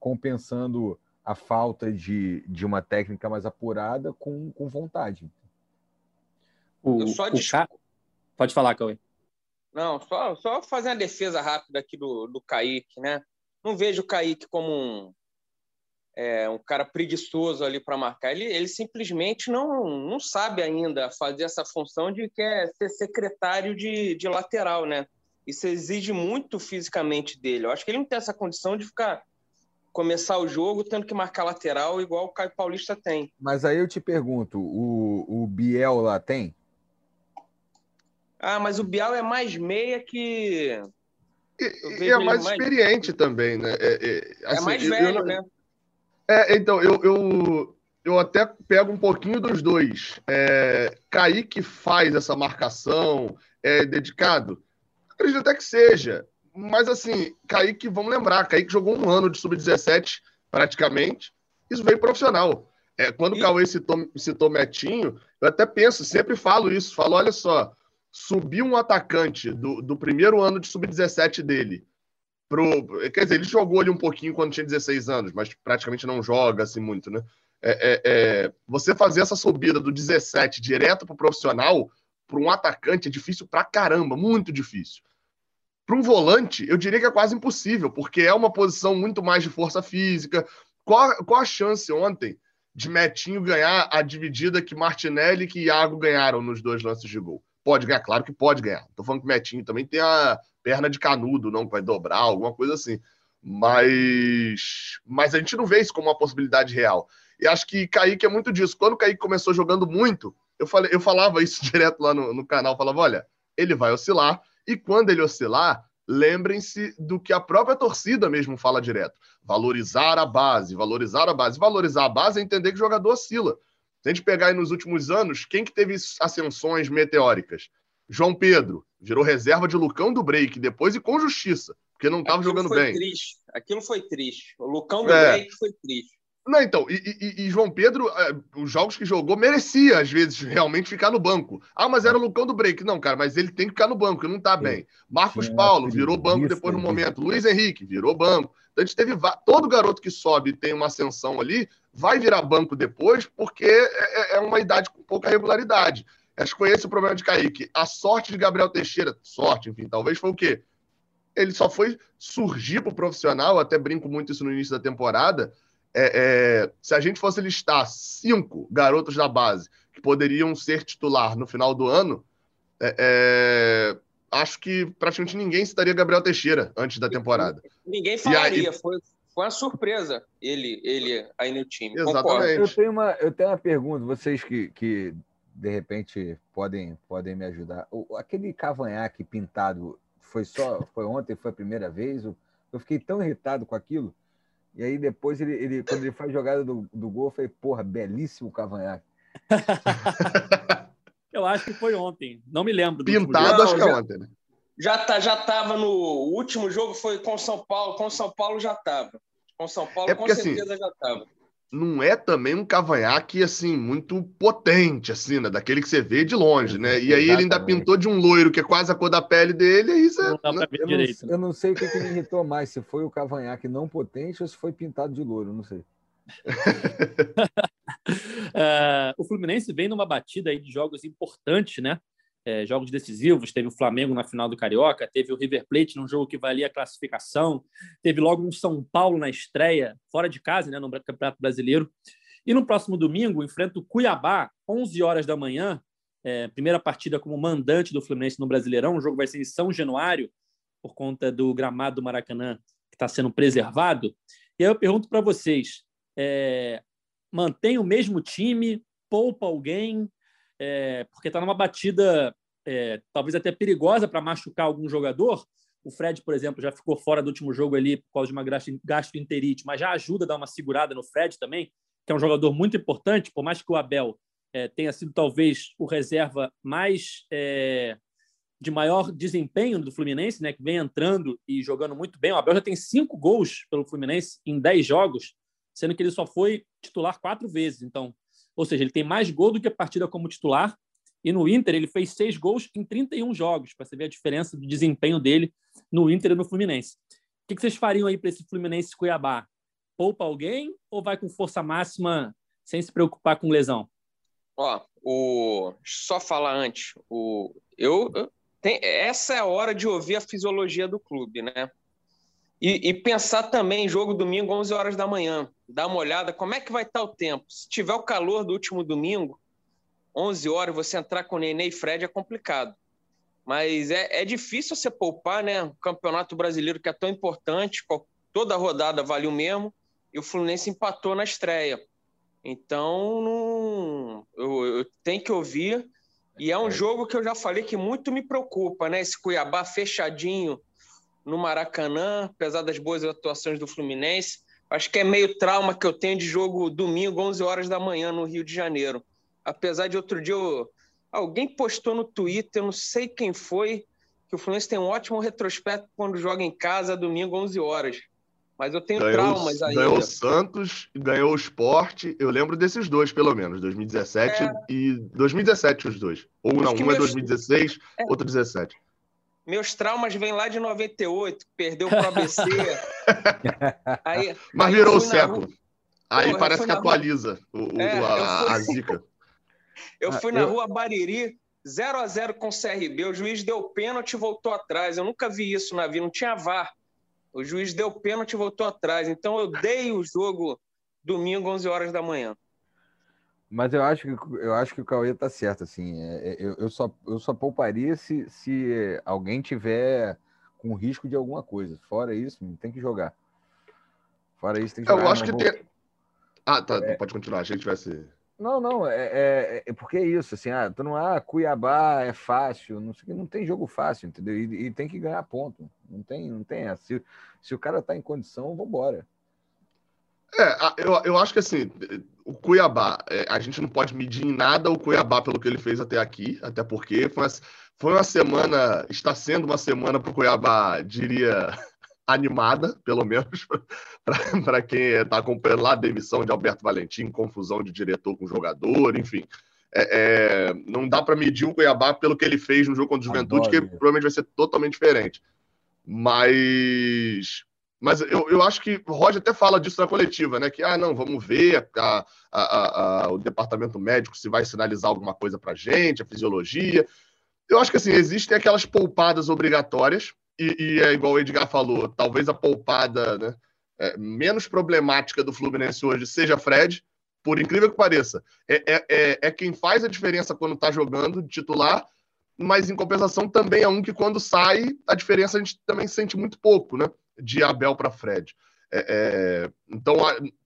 compensando a falta de, de uma técnica mais apurada com, com vontade. O, Eu só o Ca- Pode falar, Cauê. Não, só, só fazer uma defesa rápida aqui do, do Kaique, né? Não vejo o Kaique como um, é, um cara preguiçoso ali para marcar. Ele, ele simplesmente não, não sabe ainda fazer essa função de que é ser secretário de, de lateral, né? Isso exige muito fisicamente dele. Eu acho que ele não tem essa condição de ficar começar o jogo tendo que marcar lateral igual o Caio Paulista tem. Mas aí eu te pergunto, o, o Biel lá tem? Ah, mas o Bial é mais meia que E, Eu e é mais mais- experiente também, né? É, é, é assim, mais eu- eu velho, não- né? É, então, eu, eu, eu até pego um pouquinho dos dois. É, Kaique faz essa marcação, é dedicado? Acredito até que seja. Mas, assim, Kaique, vamos lembrar, Kaique jogou um ano de sub-17, praticamente. Isso veio profissional. É, quando o E- Cauê citou, citou Metinho, eu até penso, sempre falo isso. Falo, olha só, subiu um atacante do, do primeiro ano de sub-17 dele pro. Quer dizer, ele jogou ali um pouquinho quando tinha 16 anos, mas praticamente não joga assim muito, né? É, é, é, você fazer essa subida do 17 direto pro profissional, para um atacante, é difícil pra caramba, muito difícil. Para um volante, eu diria que é quase impossível, porque é uma posição muito mais de força física. Qual, qual a chance ontem de Metinho ganhar a dividida que Martinelli e que Iago ganharam nos dois lances de gol? Pode ganhar, claro que pode ganhar. Tô falando que Metinho também tem a perna de canudo, não vai dobrar, alguma coisa assim. Mas, mas a gente não vê isso como uma possibilidade real. E acho que Kaique é muito disso. Quando o Kaique começou jogando muito, eu, falei, eu falava isso direto lá no, no canal, falava, olha, ele vai oscilar, e quando ele oscilar, lembrem-se do que a própria torcida mesmo fala direto. Valorizar a base, valorizar a base. Valorizar a base é entender que o jogador oscila. Se a gente pegar aí nos últimos anos, quem que teve ascensões meteóricas? João Pedro, virou reserva de Lucão do Break, depois e com justiça, porque não estava jogando foi bem. Triste. Aquilo foi triste. O Lucão do É. Break foi triste. Não, então, e, e- e João Pedro, é, os jogos que jogou, merecia, às vezes, realmente ficar no banco. Ah, mas era o Lucão do break. Não, cara, mas ele tem que ficar no banco, ele não tá bem. Marcos Tinha Paulo virou banco depois no de- momento. Luiz Henrique virou banco. Então a gente teve. Todo garoto que sobe e tem uma ascensão ali, vai virar banco depois, porque é, é uma idade com pouca regularidade. Acho que foi esse o problema de Kaique. A sorte de Gabriel Teixeira, sorte, enfim, talvez foi o quê? Ele só foi surgir pro profissional, até brinco muito isso no início da temporada, é, é, se a gente fosse listar cinco garotos da base que poderiam ser titular no final do ano, é, é, acho que praticamente ninguém citaria Gabriel Teixeira antes da temporada. Ninguém aí- falaria. Foi, foi uma surpresa ele, ele aí no time. Exatamente. Concordo. Eu tenho uma, eu tenho uma pergunta, vocês que, que de repente podem, podem me ajudar. O, aquele cavanhaque pintado foi só foi ontem, foi a primeira vez. Eu, eu fiquei tão irritado com aquilo. E aí depois ele, ele quando ele faz jogada do, do gol, eu falei, porra, belíssimo cavanhaque. eu acho que foi ontem. Não me lembro. Pintado, acho que é ontem, né? Já tá, já tava no o último jogo foi com São Paulo, com São Paulo já tava. Com São Paulo é porque, com assim, certeza assim, já tava não é também um cavanhaque assim muito potente assim, né? Daquele que você vê de longe, né? E aí ele ainda pintou de um loiro que é quase a cor da pele dele, e isso é, não né? eu, direito, não, né? eu não sei o que, que me irritou mais, se foi o cavanhaque não potente ou se foi pintado de loiro, não sei. uh, o Fluminense vem numa batida aí de jogos importantes, né? É, jogos decisivos. Teve o Flamengo na final do Carioca, teve o River Plate num jogo que valia a classificação, teve logo um São Paulo na estreia, fora de casa, né, no Campeonato Brasileiro. E no próximo domingo, enfrenta o Cuiabá, 11 horas da manhã, é, primeira partida como mandante do Fluminense no Brasileirão. O jogo vai ser em São Januário, por conta do gramado do Maracanã, que está sendo preservado. E aí eu pergunto para vocês: é, mantém o mesmo time? Poupa alguém? É, porque está numa batida é, talvez até perigosa para machucar algum jogador. O Fred, por exemplo, já ficou fora do último jogo ali por causa de uma gastroenterite, mas já ajuda a dar uma segurada no Fred também, que é um jogador muito importante, por mais que o Abel é, tenha sido talvez o reserva mais é, de maior desempenho do Fluminense, né, que vem entrando e jogando muito bem. O Abel já tem cinco gols pelo Fluminense em dez jogos, sendo que ele só foi titular quatro vezes. Então, ou seja, ele tem mais gol do que a partida como titular. E no Inter, ele fez seis gols em 31 jogos, para você ver a diferença do desempenho dele no Inter e no Fluminense. O que vocês fariam aí para esse Fluminense Cuiabá? Poupa alguém ou vai com força máxima sem se preocupar com lesão? Ó, o só falar antes, o eu, tem... essa é a hora de ouvir a fisiologia do clube, né? E, e, pensar também em jogo domingo, 11 horas da manhã. Dar uma olhada, como é que vai estar o tempo? Se tiver o calor do último domingo, 11 horas, você entrar com Nenê e Fred é complicado. Mas é, é difícil você poupar, né? O Campeonato Brasileiro que é tão importante, toda rodada vale o mesmo, e o Fluminense empatou na estreia. Então, não... eu, eu tenho que ouvir. E é um é. jogo que eu já falei que muito me preocupa, né? Esse Cuiabá fechadinho, no Maracanã, apesar das boas atuações do Fluminense. Acho que é meio trauma que eu tenho de jogo domingo, 11 horas da manhã, no Rio de Janeiro. Apesar de outro dia eu... alguém postou no Twitter, eu não sei quem foi, que o Fluminense tem um ótimo retrospecto quando joga em casa, domingo, 11 horas. Mas eu tenho ganhou, traumas ainda. Ganhou o Santos, ganhou o Sport. Eu lembro desses dois, pelo menos, 2017 é... e 2017 os dois. Ou não, um é 2016, é... outro 17. Meus traumas vêm lá de 98, perdeu para o ABC. aí, Mas aí virou o século. Aí Porra, parece que atualiza o, é, a, fui... a, zica. eu fui ah, na eu... rua Bariri, 0 a 0 com o CRB. O juiz deu pênalti e voltou atrás. Eu nunca vi isso na vida, não tinha VAR. O juiz deu pênalti e voltou atrás. Então eu dei o jogo domingo, 11 horas da manhã. Mas eu acho que eu acho que o Cauê tá certo, assim. É, é, eu, eu, só, eu só pouparia se, se alguém tiver com risco de alguma coisa. Fora isso, tem que jogar. Fora isso, tem que jogar. Eu acho que vou... tem. Ah, tá. É... Pode continuar. Achei que tivesse. Não, não, é, é, é, porque é isso, assim, ah, tu não, ah, Cuiabá é fácil, não sei não tem jogo fácil, entendeu? E, e, tem que ganhar ponto, não tem, não tem essa. Se, se o cara tá em condição, vambora. É, eu, eu acho que assim, o Cuiabá, é, a gente não pode medir em nada o Cuiabá pelo que ele fez até aqui, até porque foi uma, foi uma semana, está sendo uma semana para o Cuiabá, diria, animada, pelo menos, para quem está acompanhando lá a demissão de Alberto Valentim, confusão de diretor com jogador, enfim. É, é, não dá para medir o Cuiabá pelo que ele fez no jogo contra o Juventude, Adoro. que provavelmente vai ser totalmente diferente. Mas mas eu, eu acho que o Roger até fala disso na coletiva, né? Que, ah, não, vamos ver a, a, a, o departamento médico se vai sinalizar alguma coisa para gente, a fisiologia. Eu acho que, assim, existem aquelas poupadas obrigatórias, e, e é igual o Edgar falou, talvez a poupada né, é, menos problemática do Fluminense hoje seja Fred, por incrível que pareça. É, é, é, é quem faz a diferença quando está jogando de titular, mas em compensação também é um que quando sai, a diferença a gente também sente muito pouco, né? De Abel para Fred. É, é, então,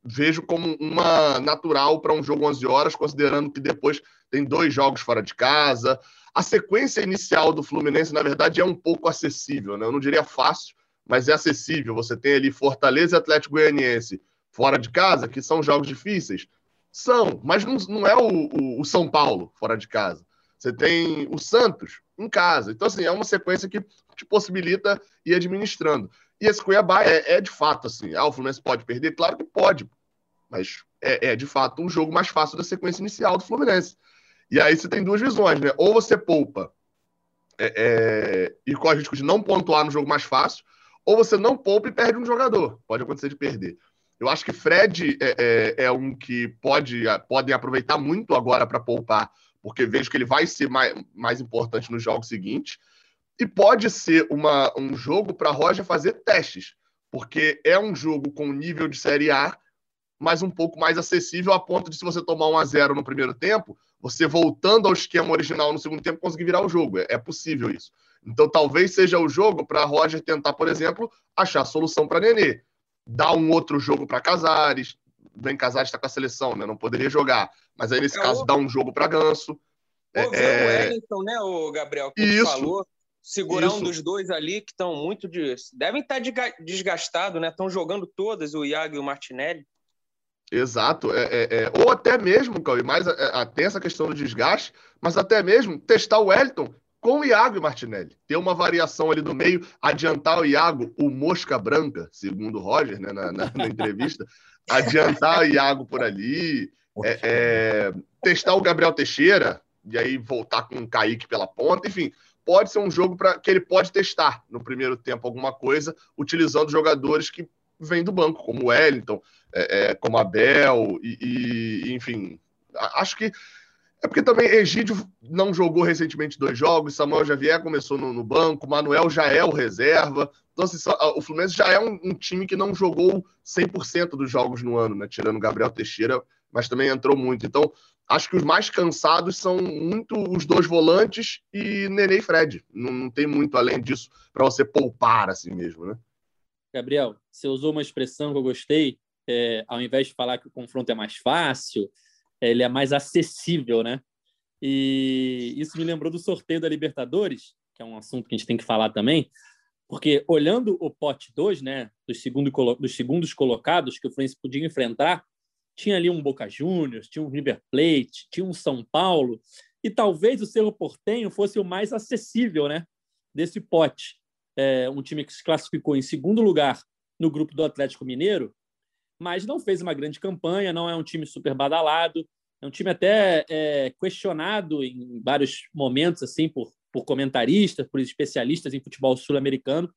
vejo como uma natural para um jogo 11 horas, considerando que depois tem dois jogos fora de casa. A sequência inicial do Fluminense, na verdade, é um pouco acessível. Né? Eu não diria fácil, mas é acessível. Você tem ali Fortaleza e Atlético Goianiense fora de casa, que são jogos difíceis. São, mas não, não é o, o, o São Paulo fora de casa. Você tem o Santos em casa. Então, assim, é uma sequência que te possibilita ir administrando. E esse Cuiabá é, é de fato assim. Ah, o Fluminense pode perder? Claro que pode. Mas é, é, de fato um jogo mais fácil da sequência inicial do Fluminense. E aí você tem duas visões, né? Ou você poupa é, é, e corre o risco de não pontuar no jogo mais fácil, ou você não poupa e perde um jogador. Pode acontecer de perder. Eu acho que Fred é, é, é um que pode, podem aproveitar muito agora para poupar, porque vejo que ele vai ser mais, mais importante nos jogos seguintes. E pode ser uma, um jogo para Roger fazer testes, porque é um jogo com nível de Série A, mas um pouco mais acessível a ponto de se você tomar 1 a 0 no primeiro tempo, você voltando ao esquema original no segundo tempo conseguir virar o jogo. É, é possível isso. Então talvez seja o jogo para Roger tentar, por exemplo, achar solução para Nenê. Dar um outro jogo para Casares. Bem, Casares está com a seleção, né? Não poderia jogar. Mas aí, nesse é caso, o... dar um jogo para Ganso. É, é... o Wellington, né, o Gabriel, que isso. falou segurar Isso. um dos dois ali que estão muito de... devem estar tá desgastados, né? Estão jogando todas o Iago e o Martinelli. Exato, é, é, é. ou até mesmo, Cauê, mais até essa questão do desgaste, mas até mesmo testar o Wellington com o Iago e Martinelli. Ter uma variação ali no meio, adiantar o Iago, o mosca branca, segundo o Roger, né, na, na, na entrevista, adiantar o Iago por ali, é, é, testar o Gabriel Teixeira, e aí voltar com o Kaique pela ponta, enfim, pode ser um jogo para que ele pode testar no primeiro tempo alguma coisa, utilizando jogadores que vêm do banco, como Wellington, é, é, como Abel, e, e, enfim. Acho que é porque também Egídio não jogou recentemente dois jogos, Samuel Xavier começou no, no banco, Manuel já é o reserva. Então, assim, o Fluminense já é um, um, time que não jogou 100% dos jogos no ano, né? Tirando Gabriel Teixeira, mas também entrou muito. Então, acho que os mais cansados são muito os dois volantes e Nenê e Fred. Não, não tem muito além disso para você poupar assim mesmo, né? Gabriel, você usou uma expressão que eu gostei. É, ao invés de falar que o confronto é mais fácil, ele é mais acessível, né? E isso me lembrou do sorteio da Libertadores, que é um assunto que a gente tem que falar também, porque olhando o pote 2, né, dos, segundo, dos segundos colocados que o Fluminense podia enfrentar, tinha ali um Boca Juniors, tinha um River Plate, tinha um São Paulo, e talvez o Cerro Portenho fosse o mais acessível né, desse pote. É, um time que se classificou em segundo lugar no grupo do Atlético Mineiro, mas não fez uma grande campanha, não é um time super badalado, é um time até é, questionado em vários momentos assim por, por comentaristas, por especialistas em futebol sul-americano.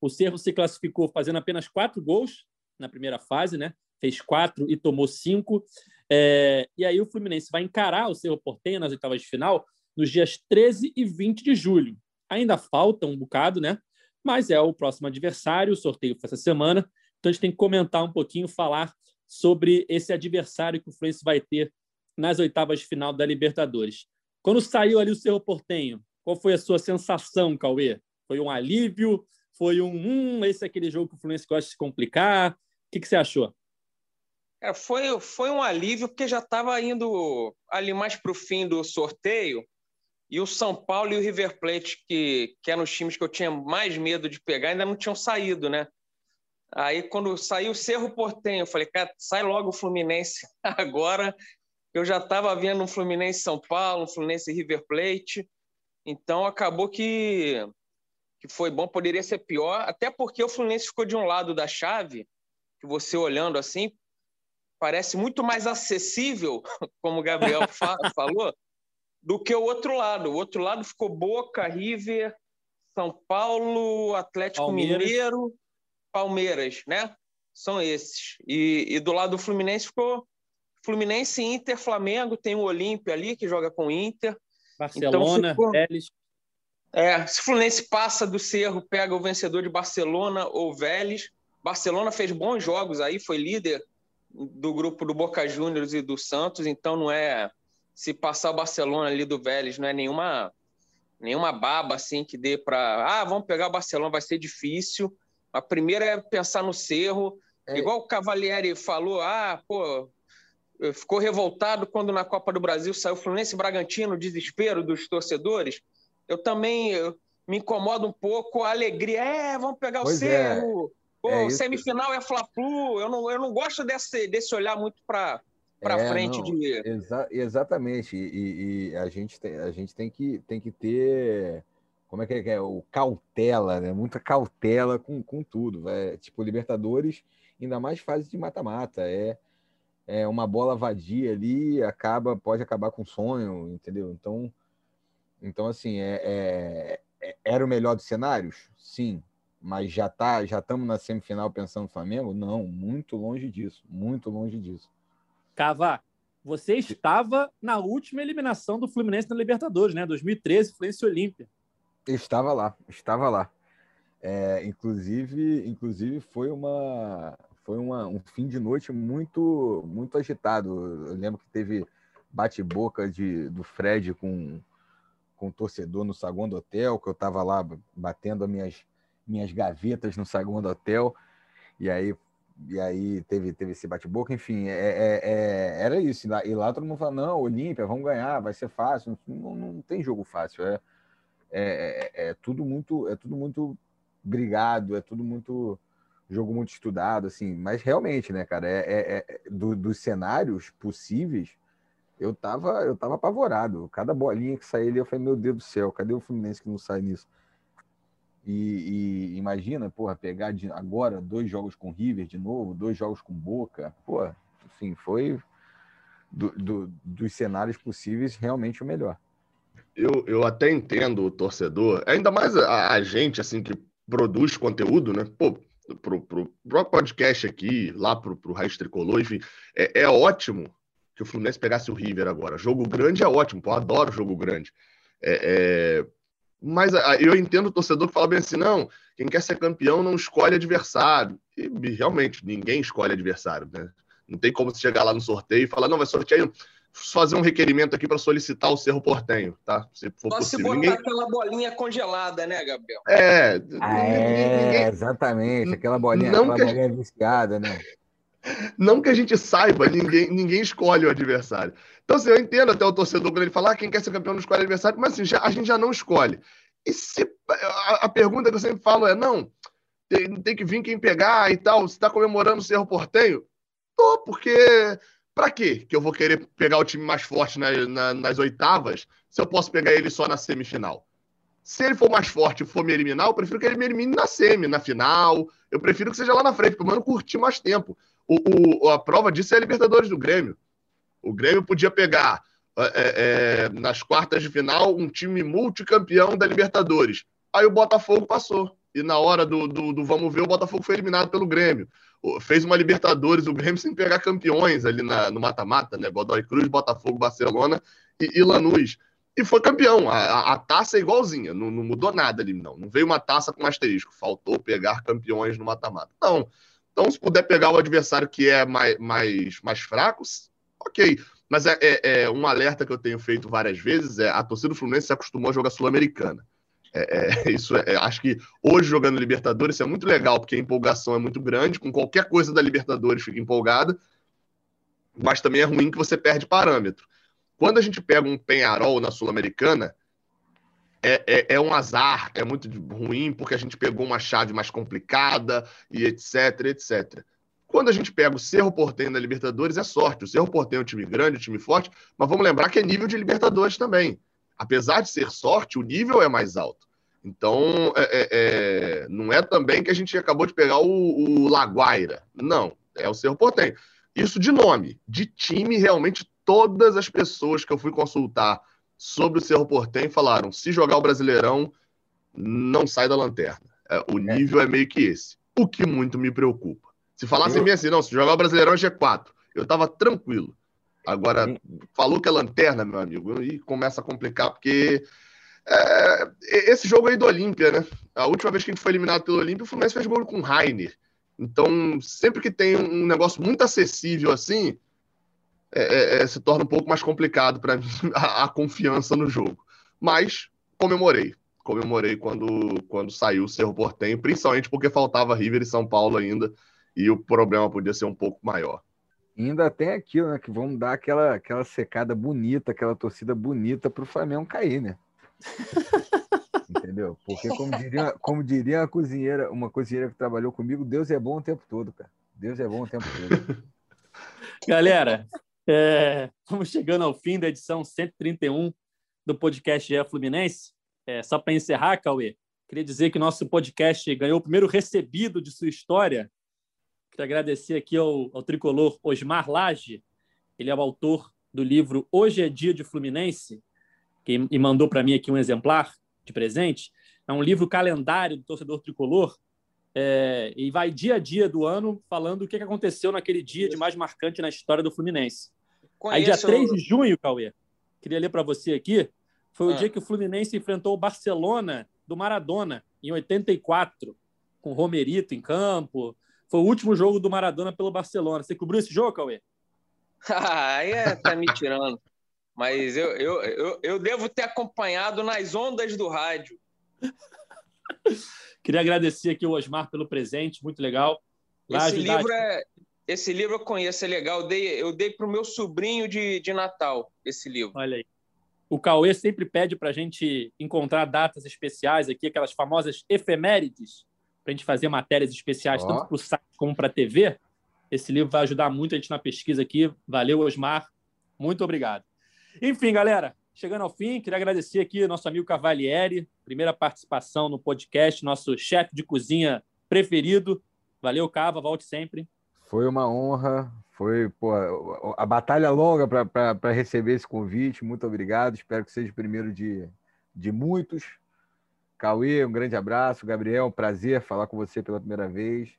O Cerro se classificou fazendo apenas quatro gols na primeira fase, né? Fez quatro e tomou cinco. É, e aí o Fluminense vai encarar o Cerro Porteño nas oitavas de final nos dias 13 e 20 de julho. Ainda falta um bocado, né? Mas é o próximo adversário, o sorteio foi essa semana, então a gente tem que comentar um pouquinho, falar sobre esse adversário que o Fluminense vai ter nas oitavas de final da Libertadores. Quando saiu ali o Cerro Portenho, qual foi a sua sensação, Cauê? Foi um alívio? Foi um, hum, esse é aquele jogo que o Fluminense gosta de se complicar? O que, que você achou? É, foi, foi um alívio, porque já estava indo ali mais para o fim do sorteio, e o São Paulo e o River Plate, que, que eram os times que eu tinha mais medo de pegar, ainda não tinham saído, né? Aí, quando saiu o Cerro Portenho, eu falei, cara, sai logo o Fluminense agora. Eu já estava vendo um Fluminense São Paulo, um Fluminense River Plate. Então, acabou que, que foi bom, poderia ser pior, até porque o Fluminense ficou de um lado da chave, que você olhando assim, parece muito mais acessível, como o Gabriel falou, do que o outro lado. O outro lado ficou Boca, River, São Paulo, Atlético Palmeiras. Mineiro, Palmeiras, né? São esses. E, e, do lado do Fluminense ficou Fluminense, Inter, Flamengo, tem o Olímpia ali que joga com o Inter. Barcelona, então ficou... Vélez. É, se o Fluminense passa do Cerro, pega o vencedor de Barcelona ou Vélez. Barcelona fez bons jogos aí, foi líder do grupo do Boca Juniors e do Santos, então não é se passar o Barcelona ali do Vélez, não é nenhuma nenhuma baba assim que dê para, ah, vamos pegar o Barcelona, vai ser difícil. A primeira é pensar no Cerro, É... Igual o Cavalieri falou, ah, pô, ficou revoltado quando na Copa do Brasil saiu Fluminense e Bragantino, desespero dos torcedores. Eu também eu, me incomoda um pouco a alegria. É, vamos pegar pois o é. Cerro. Pô, é semifinal é Fla-Flu. Eu não, eu não gosto desse, desse olhar muito para para é, frente não, de exa exatamente. E, e, a gente tem a gente tem que tem que ter como é que é, é? O cautela né? Muita cautela com, com tudo é, tipo Libertadores ainda mais fase de mata-mata. É é uma bola vadia ali acaba pode acabar com sonho entendeu? Então então assim é, é, é era o melhor dos cenários? Sim mas já tá já estamos na semifinal pensando no Flamengo não muito longe disso muito longe disso Cava, você estava na última eliminação do Fluminense na Libertadores, né? 2013, Fluminense Olímpia. Estava lá, estava lá. É, inclusive, inclusive foi uma foi uma, um fim de noite muito muito agitado. Eu lembro que teve bate-boca de do Fred com com o torcedor no saguão do hotel, que eu estava lá batendo as minhas minhas gavetas no saguão do hotel. E aí e aí teve, teve esse bate-boca, enfim, é, é, é, era isso. E lá, e lá todo mundo fala, não, Olímpia, vamos ganhar, vai ser fácil. Não, não tem jogo fácil. É, é, é, é, tudo muito, é tudo muito brigado, é tudo muito jogo muito estudado, assim. Mas realmente, né, cara, é, é, do, dos cenários possíveis, eu tava, eu tava apavorado. Cada bolinha que saía ali, eu falei, meu Deus do céu, cadê o Fluminense que não sai nisso? E, e, imagina, porra, pegar de, agora dois jogos com River de novo, dois jogos com Boca, pô, assim, foi do, do, dos cenários possíveis realmente o melhor. Eu, eu até entendo o torcedor, ainda mais a, a gente, assim, que produz conteúdo, né? Pô, pro, pro, pro podcast aqui, lá pro, pro Raiz Tricolor, enfim, é, é ótimo que o Fluminense pegasse o River agora. Jogo grande é ótimo, pô, eu adoro jogo grande. É, é, mas eu entendo o torcedor que fala bem assim: não, quem quer ser campeão não escolhe adversário. E realmente, ninguém escolhe adversário. Né? Não tem como você chegar lá no sorteio e falar: não, vai sortear fazer um requerimento aqui para solicitar o Cerro Portenho, tá? Se for Só possível. se botar ninguém... aquela bolinha congelada, né, Gabriel? É, ah, é ninguém... exatamente, aquela bolinha, não aquela bolinha viciada, né? Não que a gente saiba, ninguém, ninguém escolhe o adversário. Então, assim, eu entendo até o torcedor quando ele fala ah, quem quer ser campeão não escolhe o adversário, mas assim, já, a gente já não escolhe. E se, a, a, pergunta que eu sempre falo é: não, tem, tem que vir quem pegar e tal, você está comemorando o Cerro Portenho? Tô, porque para quê que eu vou querer pegar o time mais forte na, na, nas oitavas se eu posso pegar ele só na semifinal? Se ele for mais forte e for me eliminar, eu prefiro que ele me elimine na semi, na final. Eu prefiro que seja lá na frente, pelo menos curtir mais tempo. O, o, a prova disso é a Libertadores do Grêmio. O Grêmio podia pegar é, é, nas quartas de final um time multicampeão da Libertadores. Aí o Botafogo passou. E na hora do, do, do vamos ver, o Botafogo foi eliminado pelo Grêmio. Fez uma Libertadores, o Grêmio sem pegar campeões ali na, no mata-mata, né? Godoy Cruz, Botafogo, Barcelona e, e Lanús. E foi campeão. A, a, a taça é igualzinha, não, não, mudou nada ali, não. Não veio uma taça com asterisco. Faltou pegar campeões no mata-mata. Não. Então, se puder pegar o adversário que é mais, mais, mais fraco, ok. Mas é, é, é, um alerta que eu tenho feito várias vezes: é a torcida do Fluminense se acostumou a jogar Sul-Americana. É, é, isso é, acho que hoje jogando Libertadores isso é muito legal, porque a empolgação é muito grande, com qualquer coisa da Libertadores fica empolgada, mas também é ruim que você perde parâmetro. Quando a gente pega um Penharol na Sul-Americana, é, é, é, um azar, é muito ruim, porque a gente pegou uma chave mais complicada e etc, etc. Quando a gente pega o Cerro Portenho na Libertadores, é sorte. O Cerro Portenho é um time grande, um time forte, mas vamos lembrar que é nível de Libertadores também. Apesar de ser sorte, o nível é mais alto. Então, é, é, é não é também que a gente acabou de pegar o, o Laguaira. Não, é o Cerro Portenho. Isso de nome. De time, realmente, todas as pessoas que eu fui consultar sobre o Cerro Portem falaram: se jogar o Brasileirão, não sai da lanterna. É, o é. nível é meio que esse. O que muito me preocupa. Se falassem eu... assim, não, se jogar o Brasileirão é G4, eu tava tranquilo. Agora, falou que é lanterna, meu amigo, e começa a complicar, porque é, esse jogo aí do Olímpia, né? A última vez que a gente foi eliminado pelo Olímpia, o Fluminense fez gol com o Rainer. Então, sempre que tem um negócio muito acessível assim, é, é, é, se torna um pouco mais complicado para mim a, a, confiança no jogo. Mas comemorei. Comemorei quando, quando saiu o Cerro Portenho, principalmente porque faltava River e São Paulo ainda. e o problema podia ser um pouco maior. Ainda tem aquilo, né? Que vamos dar aquela, aquela secada bonita, aquela torcida bonita para o Flamengo cair, né? Entendeu? Porque, como diria, como diria uma cozinheira, uma cozinheira que trabalhou comigo, Deus é bom o tempo todo, cara. Deus é bom o tempo todo. Galera, é, vamos chegando ao fim da edição 131 do podcast GE Fluminense. É, só para encerrar, Cauê, queria dizer que nosso podcast ganhou o primeiro recebido de sua história. Queria agradecer aqui ao, ao tricolor Osmar Lage. Ele é o autor do livro Hoje é Dia de Fluminense, que, e mandou para mim aqui um exemplar de presente. É um livro calendário do torcedor tricolor é, e vai dia a dia do ano falando o que aconteceu naquele dia de mais marcante na história do Fluminense. Conheço... Aí, dia 3 de junho, Cauê, queria ler para você aqui, foi ah. o dia que o Fluminense enfrentou o Barcelona do Maradona, em 84, com Romerito em campo. Foi o último jogo do Maradona pelo Barcelona. Você cobriu esse jogo, Cauê? Aí é, tá me tirando. Mas eu, eu, eu, eu devo ter acompanhado nas ondas do rádio. Queria agradecer aqui o Osmar pelo presente, muito legal. Esse livro, é, esse livro eu conheço, é legal. Eu dei, eu dei para o meu sobrinho de, de Natal esse livro. Olha aí. O Cauê sempre pede para a gente encontrar datas especiais aqui, aquelas famosas efemérides, para a gente fazer matérias especiais, oh. tanto para o site como para a TV. Esse livro vai ajudar muito a gente na pesquisa aqui. Valeu, Osmar. Muito obrigado. Enfim, galera, chegando ao fim, queria agradecer aqui nosso amigo Cavalieri, primeira participação no podcast, nosso chefe de cozinha preferido. Valeu, Cava, volte sempre. Foi uma honra, foi pô, a batalha longa para receber esse convite. Muito obrigado, espero que seja o primeiro de, de muitos. Cauê, um grande abraço. Gabriel, prazer falar com você pela primeira vez.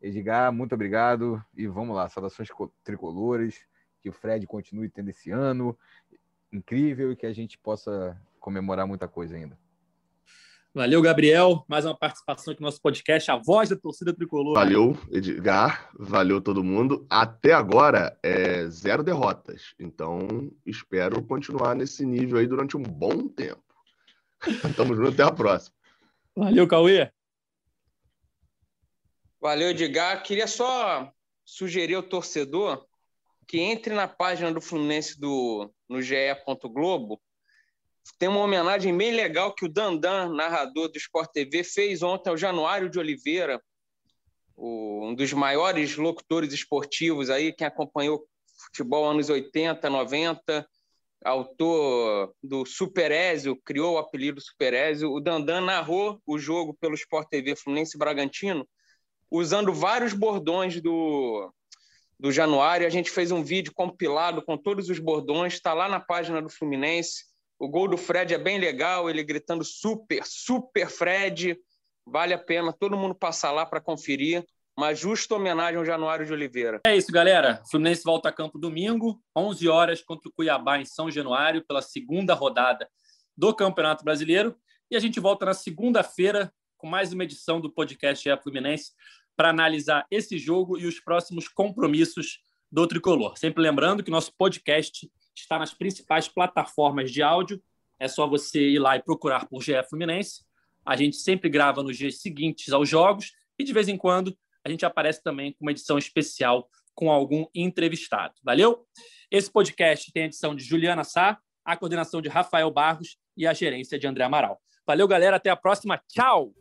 Edgar, muito obrigado. E vamos lá, saudações tricolores que o Fred continue tendo esse ano incrível e que a gente possa comemorar muita coisa ainda. Valeu, Gabriel. Mais uma participação aqui no nosso podcast, A Voz da Torcida Tricolor. Valeu, Edgar. Valeu todo mundo. Até agora, é zero derrotas. Então, espero continuar nesse nível aí durante um bom tempo. Tamo junto, até a próxima. Valeu, Cauê. Valeu, Edgar. Queria só sugerir ao torcedor que entre na página do Fluminense do, no GE. Globo. Tem uma homenagem bem legal que o Dandan, narrador do Sport TV, fez ontem ao Januário de Oliveira, um dos maiores locutores esportivos aí, quem acompanhou futebol anos 80, 90, autor do Superézio, criou o apelido Superézio. O Dandan narrou o jogo pelo Sport TV Fluminense Bragantino, usando vários bordões do, do Januário. A gente fez um vídeo compilado com todos os bordões, está lá na página do Fluminense. O gol do Fred é bem legal, ele gritando super, super Fred. Vale a pena todo mundo passar lá para conferir. Uma justa homenagem ao Januário de Oliveira. É isso, galera. Fluminense volta a campo domingo, 11 horas, contra o Cuiabá em São Januário, pela segunda rodada do Campeonato Brasileiro. E a gente volta na segunda-feira com mais uma edição do podcast É Fluminense para analisar esse jogo e os próximos compromissos do Tricolor. Sempre lembrando que nosso podcast está nas principais plataformas de áudio. É só você ir lá e procurar por GE Fluminense. A gente sempre grava nos dias seguintes aos jogos e, de vez em quando, a gente aparece também com uma edição especial com algum entrevistado. Valeu? Esse podcast tem a edição de Juliana Sá, a coordenação de Rafael Barros e a gerência de André Amaral. Valeu, galera. Até a próxima. Tchau!